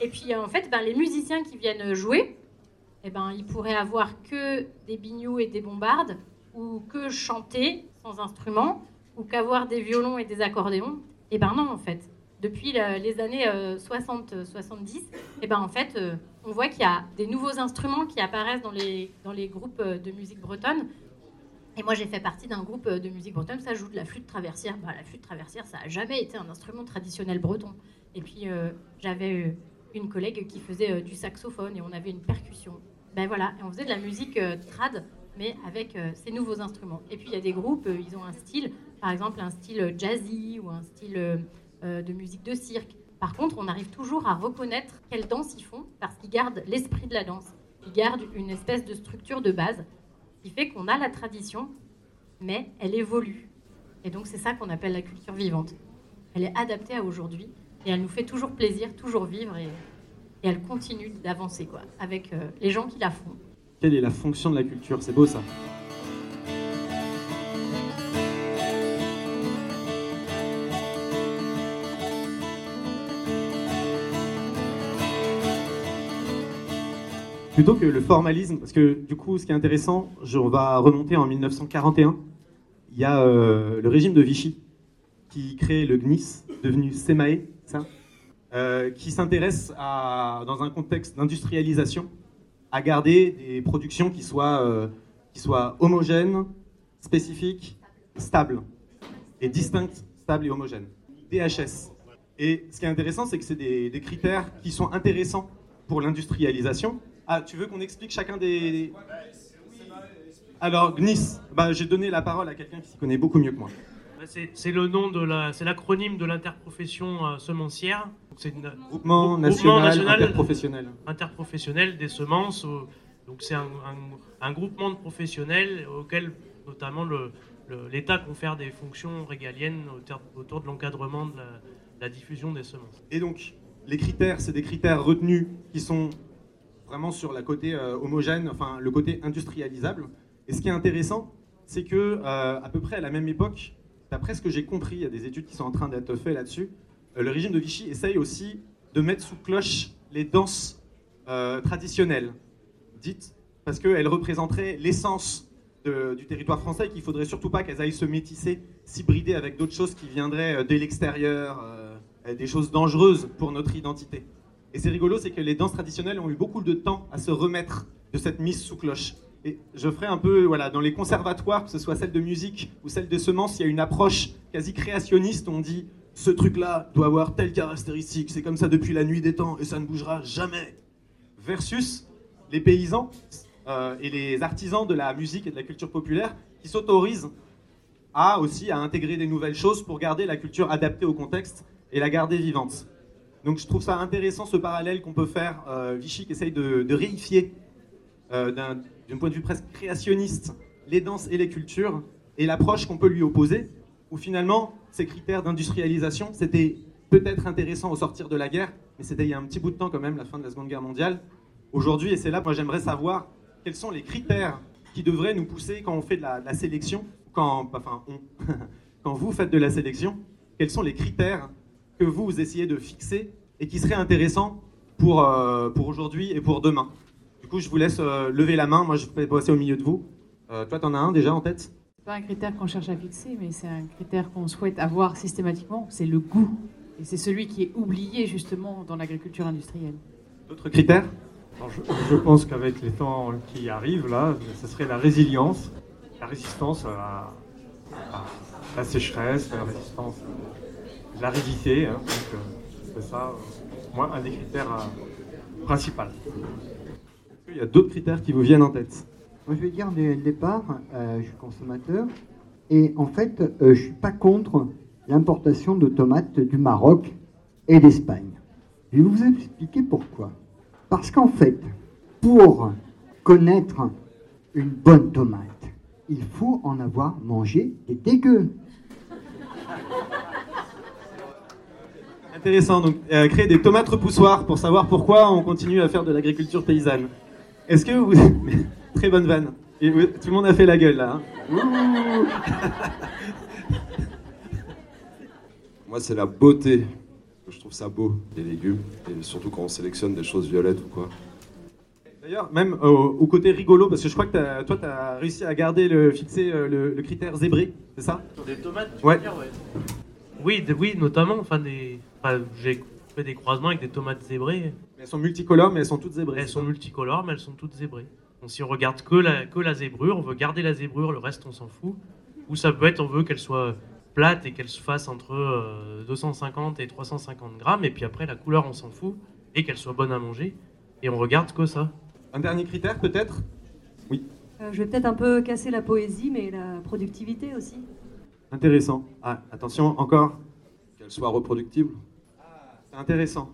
Et puis, en fait, ben, les musiciens qui viennent jouer, eh ben, il pourrait avoir que des bignoux et des bombardes, ou que chanter sans instrument, ou qu'avoir des violons et des accordéons. Eh ben non, en fait. Depuis les années 60-70, eh ben en fait, euh, on voit qu'il y a des nouveaux instruments qui apparaissent dans les, dans les groupes euh, de musique bretonne. Et moi, j'ai fait partie d'un groupe euh, de musique bretonne, ça joue de la flûte traversière. Bah, la flûte traversière, ça n'a jamais été un instrument traditionnel breton. Et puis, j'avais une collègue qui faisait du saxophone et on avait une percussion. Ben voilà, et on faisait de la musique trad, mais avec ces nouveaux instruments. Et puis, il y a des groupes, ils ont un style, par exemple, un style jazzy ou un style euh, de musique de cirque. Par contre, on arrive toujours à reconnaître quelle danse ils font parce qu'ils gardent l'esprit de la danse. Ils gardent une espèce de structure de base qui fait qu'on a la tradition, mais elle évolue. Et donc c'est ça qu'on appelle la culture vivante. Elle est adaptée à aujourd'hui et elle nous fait toujours plaisir, toujours vivre et, elle continue d'avancer avec euh, les gens qui la font. Quelle est la fonction de la culture? C'est beau ça. Plutôt que le formalisme, parce que du coup, ce qui est intéressant, on va remonter en 1941. Il y a euh, le régime de Vichy qui crée le GNIS, devenu SEMAE, ça, euh, qui s'intéresse dans un contexte d'industrialisation, à garder des productions qui soient, euh, qui soient homogènes, spécifiques, stables, et distinctes, stables et homogènes. DHS. Et ce qui est intéressant, c'est que c'est des critères qui sont intéressants pour l'industrialisation, ah, tu veux qu'on explique chacun des. Alors, GNIS, bah, j'ai donné la parole à quelqu'un qui s'y connaît beaucoup mieux que moi. Bah, c'est le nom de la, c'est l'acronyme de l'interprofession euh, semencière. C'est groupement, national, interprofessionnel. Interprofessionnel des semences. donc c'est un, groupement de professionnels auquel notamment l'État confère des fonctions régaliennes autour, de l'encadrement de la diffusion des semences. Et donc, les critères, c'est des critères retenus qui sont vraiment sur la côté euh, homogène, enfin le côté industrialisable. Et ce qui est intéressant, c'est que euh, à peu près à la même époque, d'après ce que j'ai compris, il y a des études qui sont en train d'être faites là-dessus, euh, le régime de Vichy essaye aussi de mettre sous cloche les danses traditionnelles, dites, parce qu'elles représenteraient l'essence du territoire français et qu'il faudrait surtout pas qu'elles aillent se métisser, s'hybrider avec d'autres choses qui viendraient de l'extérieur, des choses dangereuses pour notre identité. Et c'est rigolo, c'est que les danses traditionnelles ont eu beaucoup de temps à se remettre de cette mise sous cloche. Et je ferai un peu, voilà, dans les conservatoires, que ce soit celle de musique ou celle de semences, il y a une approche quasi créationniste. On dit, ce truc-là doit avoir telle caractéristique, c'est comme ça depuis la nuit des temps et ça ne bougera jamais. Versus les paysans euh, et les artisans de la musique et de la culture populaire qui s'autorisent à aussi à intégrer des nouvelles choses pour garder la culture adaptée au contexte et la garder vivante. Donc je trouve ça intéressant ce parallèle qu'on peut faire. Euh, Vichy qui essaye de, réifier euh, d'un point de vue presque créationniste les danses et les cultures et l'approche qu'on peut lui opposer, où finalement ces critères d'industrialisation, c'était peut-être intéressant au sortir de la guerre, mais c'était il y a un petit bout de temps quand même, la fin de la Seconde Guerre mondiale. Aujourd'hui, et c'est là, moi j'aimerais savoir quels sont les critères qui devraient nous pousser quand on fait de la, sélection, quand, vous faites de la sélection, quels sont les critères que vous essayez de fixer et qui serait intéressant pour, euh, pour aujourd'hui et pour demain. Du coup, je vous laisse euh, lever la main. Moi, je vais passer au milieu de vous. Euh, toi, tu en as un déjà en tête? C'est pas un critère qu'on cherche à fixer, mais c'est un critère qu'on souhaite avoir systématiquement. C'est le goût. Et c'est celui qui est oublié justement dans l'agriculture industrielle. D'autres critères? Je, pense qu'avec les temps qui arrivent, là, ce serait la résilience, la résistance à, la sécheresse, la résistance l'aridité. Hein, donc, euh, c'est ça, euh, moi, un des critères euh, principaux. Il y a d'autres critères qui vous viennent en tête? Moi, je vais dire dès le départ, je suis consommateur. Et en fait, je ne suis pas contre l'importation de tomates du Maroc et d'Espagne. Je vais vous expliquer pourquoi. Parce qu'en fait, pour connaître une bonne tomate, il faut en avoir mangé des dégueux. Intéressant, donc euh, créer des tomates repoussoirs pour savoir pourquoi on continue à faire de l'agriculture paysanne. Est-ce que vous... Très bonne vanne. Et tout le monde a fait la gueule là. Hein. Moi c'est la beauté. Je trouve ça beau, les légumes. Et surtout quand on sélectionne des choses violettes ou quoi. D'ailleurs, même euh, au côté rigolo, parce que je crois que toi, tu as réussi à garder le, fixer euh, le, le critère zébré, c'est ça? Sur des tomates, tu Ouais. veux dire, ouais. Oui, de- oui, notamment. Enfin, des... enfin, j'ai fait des croisements avec des tomates zébrées. Elles sont multicolores, mais elles sont toutes zébrées. Elles sont multicolores, mais elles sont toutes zébrées. Donc, si on regarde que la, que la zébrure, on veut garder la zébrure, le reste, on s'en fout. Ou ça peut être, on veut qu'elle soit plate et qu'elle se fasse entre euh, 250 et 350 grammes. Et puis après, la couleur, on s'en fout. Et qu'elle soit bonne à manger. Et on regarde que ça. Un dernier critère, peut-être? Oui. Euh, je vais peut-être un peu casser la poésie, mais la productivité aussi. Intéressant. Ah, attention, encore. Qu'elle soit reproductible. C'est intéressant.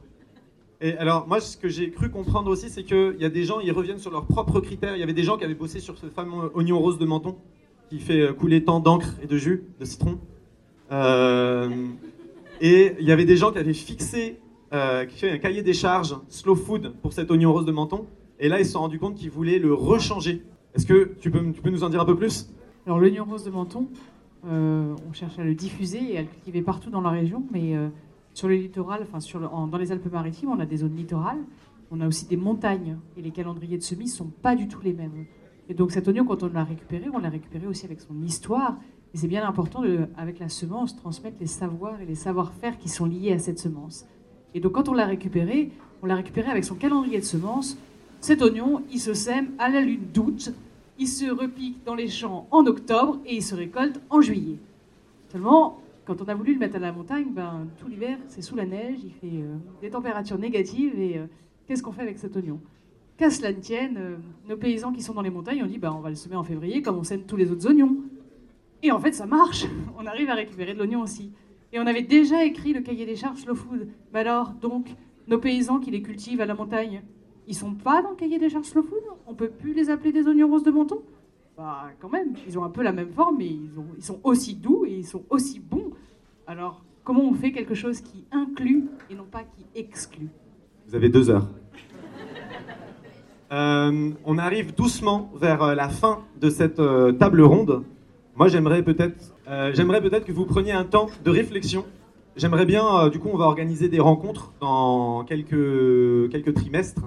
Et alors, moi, ce que j'ai cru comprendre aussi, c'est qu'il y a des gens, ils reviennent sur leurs propres critères. Il y avait des gens qui avaient bossé sur ce fameux oignon rose de menton, qui fait euh, couler tant d'encre et de jus, de citron. Euh, et il y avait des gens qui avaient fixé, euh, qui fait un cahier des charges slow food pour cet oignon rose de menton. Et là, ils se sont rendus compte qu'ils voulaient le rechanger. Est-ce que tu peux, tu peux nous en dire un peu plus? Alors l'oignon rose de menton, euh, on cherche à le diffuser et à le cultiver partout dans la région, mais euh, sur le littoral, enfin dans les Alpes-Maritimes, on a des zones littorales, on a aussi des montagnes et les calendriers de semis sont pas du tout les mêmes. Et donc cet oignon, quand on l'a récupéré, on l'a récupéré aussi avec son histoire. Et c'est bien important, avec la semence, transmettre les savoirs et les savoir-faire qui sont liés à cette semence. Et donc quand on l'a récupéré, on l'a récupéré avec son calendrier de semences. Cet oignon, il se sème à la lune d'août, il se repique dans les champs en octobre et il se récolte en juillet. Seulement, quand on a voulu le mettre à la montagne, ben, tout l'hiver, c'est sous la neige, il fait euh, des températures négatives et euh, qu'est-ce qu'on fait avec cet oignon? Qu'à cela ne tienne, euh, nos paysans qui sont dans les montagnes ont dit ben, on va le semer en février comme on sème tous les autres oignons. Et en fait, ça marche. On arrive à récupérer de l'oignon aussi. Et on avait déjà écrit le cahier des charges Slow Food. Mais alors, donc, nos paysans qui les cultivent à la montagne, ils sont pas dans le cahier des charges Slow Food? On peut plus les appeler des oignons roses de menton? Bah, quand même, ils ont un peu la même forme, mais ils, ont- ils sont aussi doux et ils sont aussi bons. Alors, comment on fait quelque chose qui inclut et non pas qui exclut? Vous avez deux heures. Euh, on arrive doucement vers euh, la fin de cette euh, table ronde. Moi, j'aimerais peut-être, peut-être que vous preniez un temps de réflexion. J'aimerais bien, du coup, on va organiser des rencontres dans quelques quelques trimestres,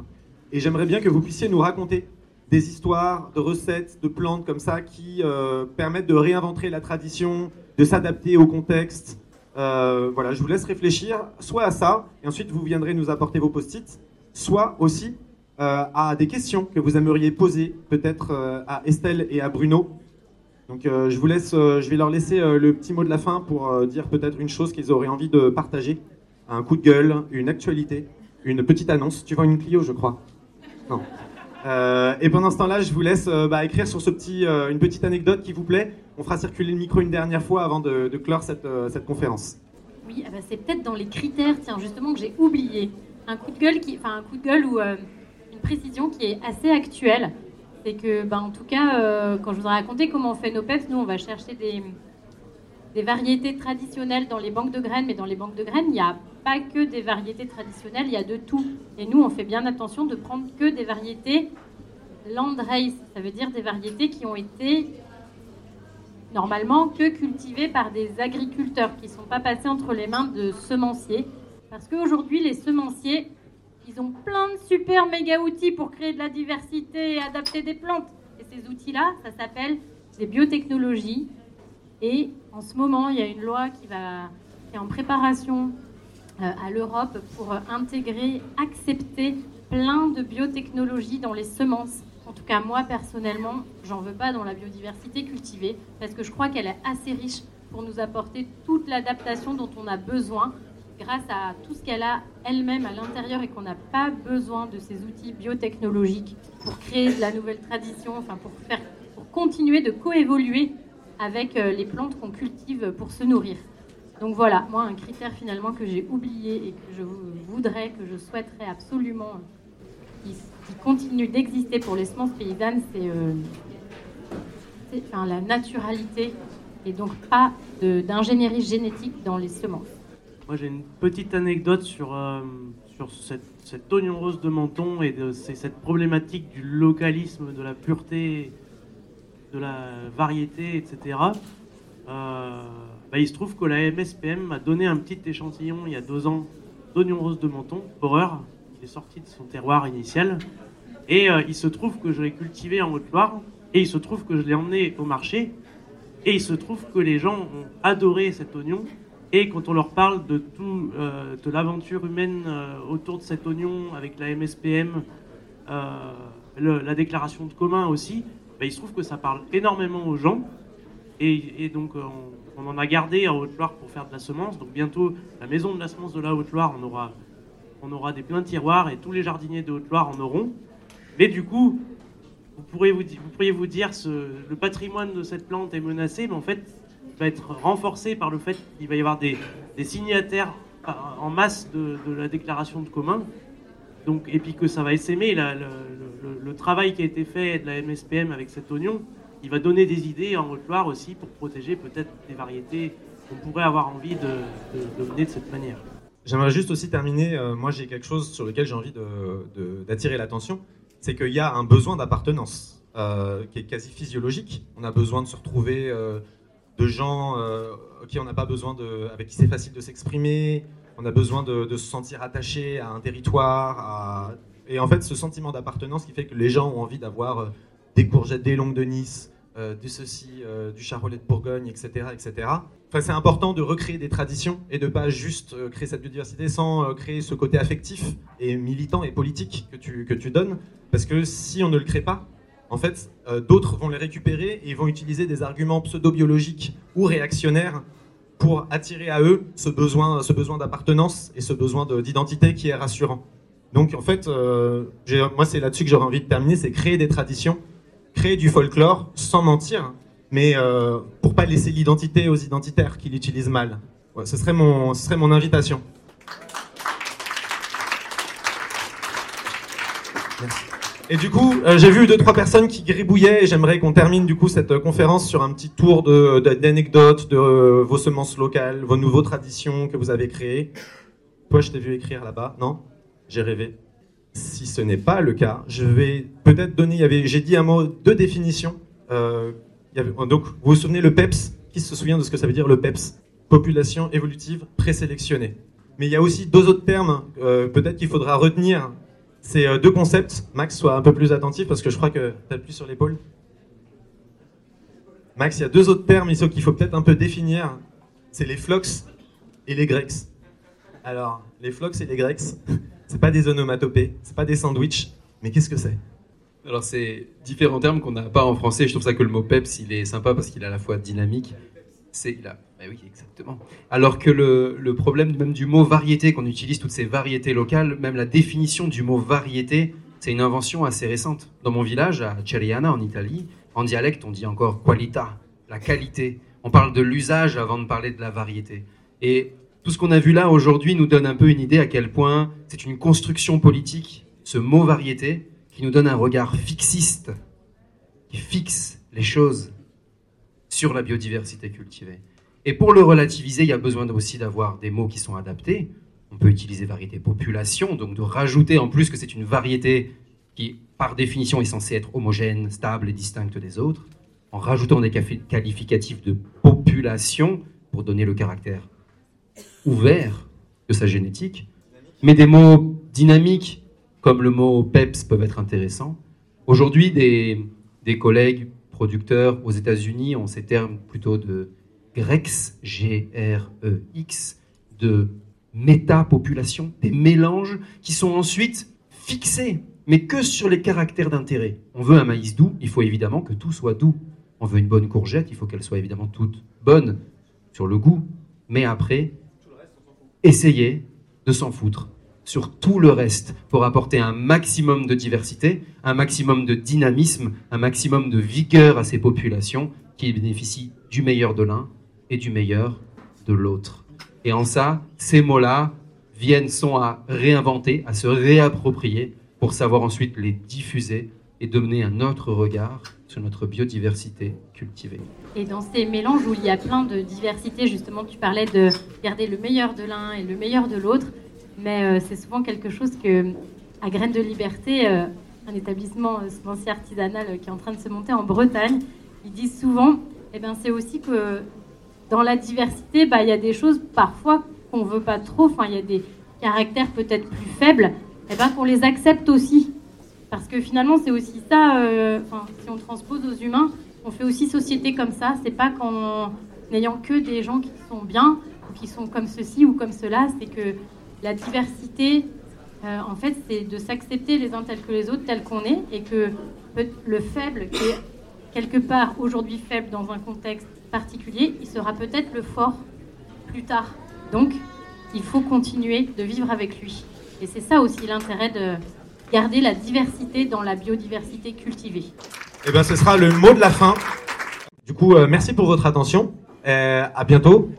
et j'aimerais bien que vous puissiez nous raconter des histoires, de recettes, de plantes comme ça qui euh, permettent de réinventer la tradition, de s'adapter au contexte. Euh, voilà, je vous laisse réfléchir soit à ça, et ensuite vous viendrez nous apporter vos post-it, soit aussi euh, à des questions que vous aimeriez poser peut-être à Estelle et à Bruno. Donc je vous laisse, je vais leur laisser le petit mot de la fin pour dire peut-être une chose qu'ils auraient envie de partager, un coup de gueule, une actualité, une petite annonce. Tu vends une Clio, je crois. Euh, et pendant ce temps-là, je vous laisse euh, bah, écrire sur ce petit, euh, une petite anecdote qui vous plaît. On fera circuler le micro une dernière fois avant de, clore cette, cette conférence. Oui, ah bah, c'est peut-être dans les critères, tiens, justement, que j'ai oublié. Un coup de gueule, un coup de gueule ou une précision qui est assez actuelle. C'est que, bah, en tout cas, quand je vous ai raconté comment on fait nos PEPS, nous, on va chercher des, des variétés traditionnelles dans les banques de graines, mais dans les banques de graines, il n'y a pas que des variétés traditionnelles, il y a de tout. Et nous, on fait bien attention de prendre que des variétés land race, ça veut dire des variétés qui ont été normalement que cultivées par des agriculteurs qui ne sont pas passés entre les mains de semenciers. Parce qu'aujourd'hui, les semenciers, ils ont plein de super méga outils pour créer de la diversité et adapter des plantes. Et ces outils-là, ça s'appelle des biotechnologies. Et en ce moment, il y a une loi qui, va, est en préparation euh, à l'Europe pour euh, intégrer, accepter plein de biotechnologies dans les semences. En tout cas, moi personnellement, j'en veux pas dans la biodiversité cultivée parce que je crois qu'elle est assez riche pour nous apporter toute l'adaptation dont on a besoin grâce à tout ce qu'elle a elle-même à l'intérieur et qu'on n'a pas besoin de ces outils biotechnologiques pour créer de la nouvelle tradition, enfin pour faire, pour continuer de coévoluer avec euh, les plantes qu'on cultive pour se nourrir. Donc voilà, moi un critère finalement que j'ai oublié et que je voudrais, que je souhaiterais absolument qui, qui continue d'exister pour les semences paysannes, c'est euh, la naturalité et donc pas d'ingénierie génétique dans les semences. Moi, j'ai une petite anecdote sur, euh, cette, cet oignon rose de menton et de cette problématique du localisme, de la pureté, de la variété, etc. Euh, bah, il se trouve que la MSPM m'a donné un petit échantillon il y a deux ans d'oignon rose de menton, horreur. Il est sorti de son terroir initial. Et euh, il se trouve que je l'ai cultivé en Haute-Loire, et il se trouve que je l'ai emmené au marché, et il se trouve que les gens ont adoré cet oignon. Et quand on leur parle de tout, euh, de l'aventure humaine autour de cet oignon, avec la MSPM, la déclaration de commun aussi, bah, il se trouve que ça parle énormément aux gens. Et, donc, euh, on, en a gardé en Haute-Loire pour faire de la semence. Donc, bientôt, la maison de la semence de la Haute-Loire, on aura, on aura des pleins tiroirs et tous les jardiniers de Haute-Loire en auront. Mais du coup, vous pourriez vous, dire ce, le patrimoine de cette plante est menacé, mais en fait, il va être renforcé par le fait qu'il va y avoir des, signataires par- en masse de, la déclaration de commun. Donc, et puis que ça va essaimer la- le- travail qui a été fait de la MSPM avec cet oignon, il va donner des idées en Haute-Loire aussi pour protéger peut-être des variétés qu'on pourrait avoir envie de, de- de cette manière. J'aimerais juste aussi terminer, euh, moi j'ai quelque chose sur lequel j'ai envie d'attirer l'attention, c'est qu'il y a un besoin d'appartenance euh, qui est quasi physiologique. On a besoin de se retrouver euh, de gens qui on n'a pas besoin de, avec qui c'est facile de s'exprimer, on a besoin de, de se sentir attaché à un territoire, à- et en fait ce sentiment d'appartenance qui fait que les gens ont envie d'avoir euh, des courgettes des longues de Nice, euh, du ceci, euh, du charolais de Bourgogne, etc. etc. Enfin, c'est important de recréer des traditions et de pas juste créer cette biodiversité sans créer ce côté affectif et militant et politique que tu, que tu donnes. Parce que si on ne le crée pas, en fait, d'autres vont les récupérer et vont utiliser des arguments pseudo-biologiques ou réactionnaires pour attirer à eux ce besoin, ce besoin d'appartenance et ce besoin de- d'identité qui est rassurant. Donc en fait, euh, moi c'est là-dessus que j'aurais envie de terminer, c'est créer des traditions, créer du folklore sans mentir, mais euh, pour pas laisser l'identité aux identitaires qui l'utilisent mal. Ce, serait mon, ce serait mon invitation. Et du coup, euh, j'ai vu deux trois personnes qui gribouillaient et j'aimerais qu'on termine du coup cette euh, conférence sur un petit tour d'anecdotes de, vos semences locales, vos nouveaux traditions que vous avez créées. Toi, je t'ai vu écrire là-bas, non? J'ai rêvé. Si ce n'est pas le cas, je vais peut-être donner. J'ai dit un mot, deux définitions. Euh, donc, vous vous souvenez le PEPS? Qui se souvient de ce que ça veut dire le PEPS? Population évolutive présélectionnée. Mais il y a aussi deux autres termes, euh, peut-être qu'il faudra retenir. C'est euh, deux concepts. Max, sois un peu plus attentif parce que je crois que tu appuies sur l'épaule. Max, il y a deux autres termes qu'il faut peut-être un peu définir. C'est les flox et les grecs. Alors, les flox et les grecs, c'est pas des onomatopées, c'est pas des sandwichs, mais qu'est-ce que c'est? Alors c'est différents termes qu'on n'a pas en français. Je trouve ça que le mot peps, il est sympa parce qu'il est à la fois dynamique. C'est a, bah oui, exactement. Alors que le, le problème même du mot variété, qu'on utilise toutes ces variétés locales, même la définition du mot variété, c'est une invention assez récente. Dans mon village, à Ceriana, en Italie, en dialecte, on dit encore qualità, la qualité. On parle de l'usage avant de parler de la variété. Et tout ce qu'on a vu là aujourd'hui nous donne un peu une idée à quel point c'est une construction politique, ce mot variété, qui nous donne un regard fixiste, qui fixe les choses sur la biodiversité cultivée. Et pour le relativiser, il y a besoin aussi d'avoir des mots qui sont adaptés. On peut utiliser variété population, donc de rajouter en plus que c'est une variété qui, par définition, est censée être homogène, stable et distincte des autres, en rajoutant des qualificatifs de population pour donner le caractère ouvert de sa génétique, mais des mots dynamiques comme le mot PEPS peuvent être intéressants. Aujourd'hui, des, des collègues producteurs aux États-Unis ont ces termes plutôt de GREX, G-R-E-X, de métapopulation, des mélanges qui sont ensuite fixés, mais que sur les caractères d'intérêt. On veut un maïs doux, il faut évidemment que tout soit doux. On veut une bonne courgette, il faut qu'elle soit évidemment toute bonne sur le goût, mais après, essayez de s'en foutre sur tout le reste pour apporter un maximum de diversité, un maximum de dynamisme, un maximum de vigueur à ces populations qui bénéficient du meilleur de l'un et du meilleur de l'autre. Et en ça, ces mots-là viennent sont à réinventer, à se réapproprier pour savoir ensuite les diffuser et donner un autre regard sur notre biodiversité cultivée. Et dans ces mélanges où il y a plein de diversité, justement, tu parlais de garder le meilleur de l'un et le meilleur de l'autre, mais euh, c'est souvent quelque chose que, à Graines de Liberté, euh, un établissement semencier artisanal euh, qui est en train de se monter en Bretagne, ils disent souvent, eh ben, c'est aussi que dans la diversité, bah, il y a des choses parfois qu'on veut pas trop, il y a des caractères peut-être plus faibles, eh ben, qu'on les accepte aussi. Parce que finalement, c'est aussi ça, euh, si on transpose aux humains, on fait aussi société comme ça. C'est pas qu'en n'ayant que des gens qui sont bien, ou qui sont comme ceci ou comme cela, c'est que la diversité, euh, en fait, c'est de s'accepter les uns tels que les autres, tels qu'on est, et que le faible, qui est quelque part aujourd'hui faible dans un contexte particulier, il sera peut-être le fort plus tard. Donc, il faut continuer de vivre avec lui. Et c'est ça aussi l'intérêt de garder la diversité dans la biodiversité cultivée. Eh bien, ce sera le mot de la fin. Du coup, euh, merci pour votre attention. Euh, à bientôt.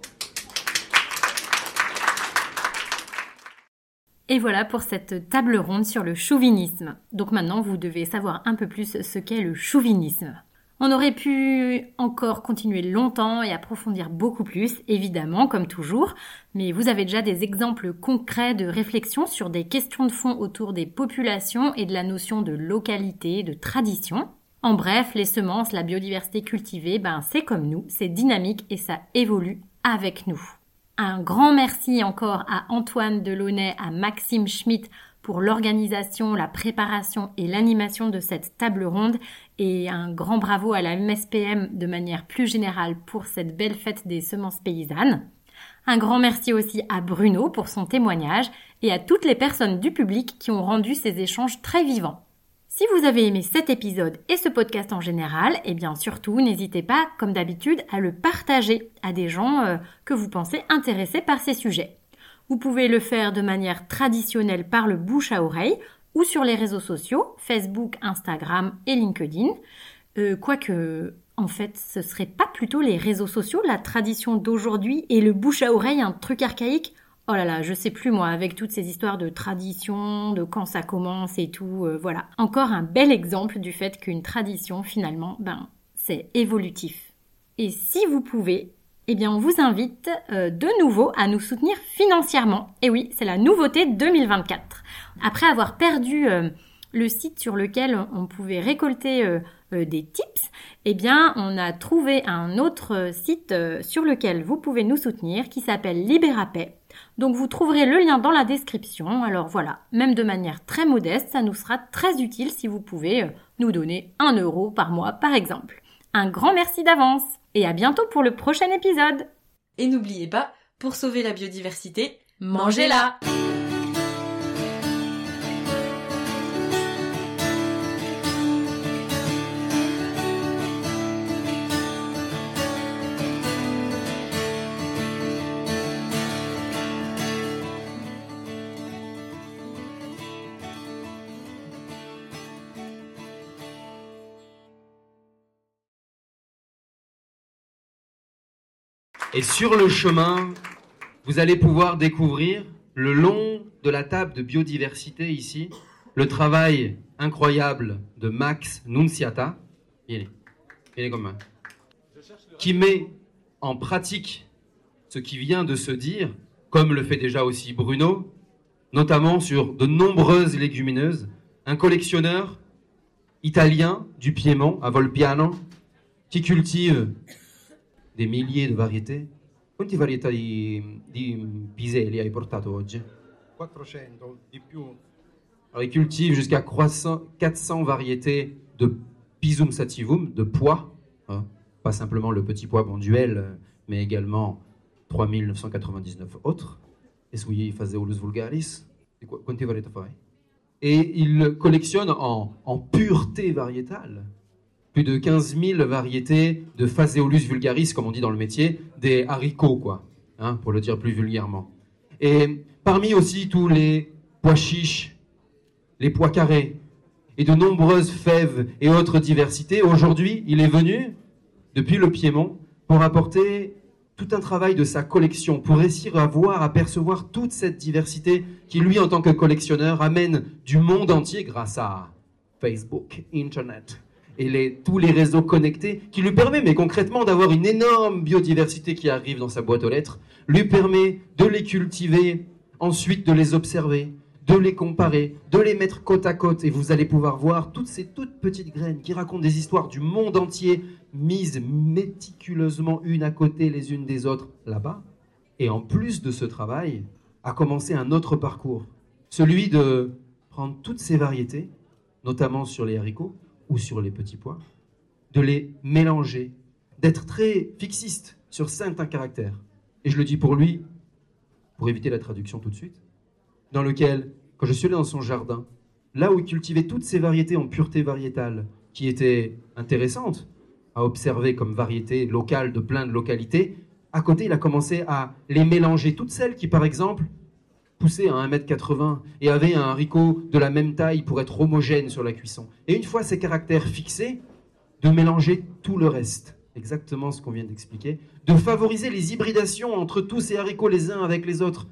Et voilà pour cette table ronde sur le chauvinisme. Donc maintenant, vous devez savoir un peu plus ce qu'est le chauvinisme. On aurait pu encore continuer longtemps et approfondir beaucoup plus, évidemment, comme toujours, mais vous avez déjà des exemples concrets de réflexion sur des questions de fond autour des populations et de la notion de localité, de tradition. En bref, les semences, la biodiversité cultivée, ben c'est comme nous, c'est dynamique et ça évolue avec nous. Un grand merci encore à Antoine Delaunay, à Maxime Schmitt pour l'organisation, la préparation et l'animation de cette table ronde et un grand bravo à la MSPM de manière plus générale pour cette belle fête des semences paysannes. Un grand merci aussi à Bruno pour son témoignage et à toutes les personnes du public qui ont rendu ces échanges très vivants. Si vous avez aimé cet épisode et ce podcast en général, eh bien surtout n'hésitez pas, comme d'habitude, à le partager à des gens euh, que vous pensez intéressés par ces sujets. Vous pouvez le faire de manière traditionnelle par le bouche à oreille sur les réseaux sociaux, Facebook, Instagram et LinkedIn. Euh, quoique, en fait, ce serait pas plutôt les réseaux sociaux, la tradition d'aujourd'hui et le bouche à oreille, un truc archaïque Oh là là, je sais plus moi, avec toutes ces histoires de tradition, de quand ça commence et tout, euh, voilà. Encore un bel exemple du fait qu'une tradition, finalement, ben, c'est évolutif. Et si vous pouvez, eh bien, on vous invite euh, de nouveau à nous soutenir financièrement. Et oui, c'est la nouveauté 2024. Après avoir perdu euh, le site sur lequel on pouvait récolter euh, des tips, eh bien, on a trouvé un autre site sur lequel vous pouvez nous soutenir qui s'appelle Libérapay. Donc, vous trouverez le lien dans la description. Alors voilà, même de manière très modeste, ça nous sera très utile si vous pouvez nous donner un euro par mois, par exemple. Un grand merci d'avance et à bientôt pour le prochain épisode. Et n'oubliez pas, pour sauver la biodiversité, mangez-la Et sur le chemin, vous allez pouvoir découvrir le long de la table de biodiversité ici, le travail incroyable de Max Nunciata, qui met en pratique ce qui vient de se dire, comme le fait déjà aussi Bruno, notamment sur de nombreuses légumineuses, un collectionneur italien du Piémont, à Volpiano, qui cultive des milliers de variétés. Quante varietà di, di piselli hai portato oggi? 400, di più. Alors, il cultive jusqu'à 400 variétés de Pisum sativum, de pois, hein. pas simplement le petit pois bonduel, mais également 3999 autres. Vulgaris. Quante varietà fai? Et il collectionne en, en pureté variétale plus de 15 000 variétés de Phaseolus vulgaris, comme on dit dans le métier, des haricots, quoi, hein, pour le dire plus vulgairement. Et parmi aussi tous les pois chiches, les pois carrés, et de nombreuses fèves et autres diversités, aujourd'hui, il est venu, depuis le Piémont, pour apporter tout un travail de sa collection, pour réussir à voir, à percevoir toute cette diversité qui, lui, en tant que collectionneur, amène du monde entier grâce à Facebook, Internet, et tous les réseaux connectés qui lui permet, mais concrètement, d'avoir une énorme biodiversité qui arrive dans sa boîte aux lettres, lui permet de les cultiver, ensuite de les observer, de les comparer, de les mettre côte à côte, et vous allez pouvoir voir toutes ces toutes petites graines qui racontent des histoires du monde entier, mises méticuleusement unes à côté les unes des autres là-bas. Et en plus de ce travail, a commencé un autre parcours, celui de prendre toutes ces variétés, notamment sur les haricots ou sur les petits pois, de les mélanger, d'être très fixiste sur certains caractères. Et je le dis pour lui, pour éviter la traduction tout de suite, dans lequel, quand je suis allé dans son jardin, là où il cultivait toutes ces variétés en pureté variétale, qui étaient intéressantes à observer comme variétés locales de plein de localités, à côté, il a commencé à les mélanger, toutes celles qui, par exemple, poussaient à 1m80 et avaient un haricot de la même taille pour être homogène sur la cuisson. Et une fois ces caractères fixés, de mélanger tout le reste, exactement ce qu'on vient d'expliquer, de favoriser les hybridations entre tous ces haricots les uns avec les autres,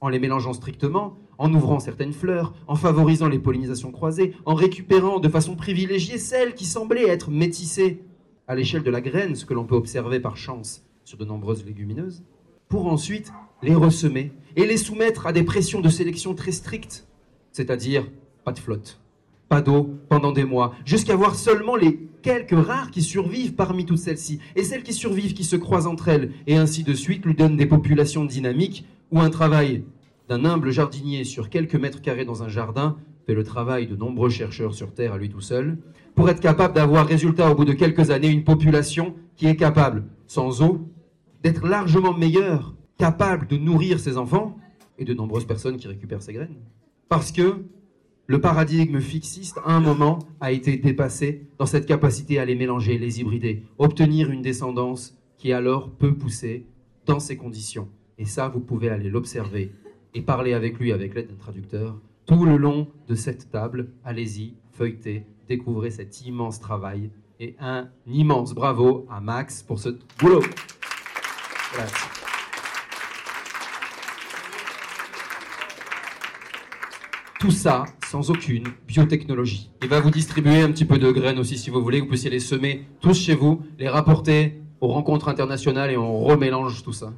en les mélangeant strictement, en ouvrant certaines fleurs, en favorisant les pollinisations croisées, en récupérant de façon privilégiée celles qui semblaient être métissées à l'échelle de la graine, ce que l'on peut observer par chance sur de nombreuses légumineuses, pour ensuite les ressemer et les soumettre à des pressions de sélection très strictes, c'est-à-dire pas de flotte, pas d'eau pendant des mois, jusqu'à voir seulement les quelques rares qui survivent parmi toutes celles-ci, et celles qui survivent qui se croisent entre elles, et ainsi de suite lui donnent des populations dynamiques où un travail d'un humble jardinier sur quelques mètres carrés dans un jardin fait le travail de nombreux chercheurs sur Terre à lui tout seul, pour être capable d'avoir résultat au bout de quelques années une population qui est capable, sans eau, d'être largement meilleure, capable de nourrir ses enfants et de nombreuses personnes qui récupèrent ses graines. Parce que le paradigme fixiste, à un moment, a été dépassé dans cette capacité à les mélanger, les hybrider, obtenir une descendance qui alors peut pousser dans ces conditions. Et ça, vous pouvez aller l'observer et parler avec lui avec l'aide d'un traducteur tout le long de cette table. Allez-y, feuilletez, découvrez cet immense travail et un immense bravo à Max pour ce boulot. Tout ça sans aucune biotechnologie. Il va vous distribuer un petit peu de graines aussi si vous voulez, que vous puissiez les semer tous chez vous, les rapporter aux rencontres internationales et on remélange tout ça.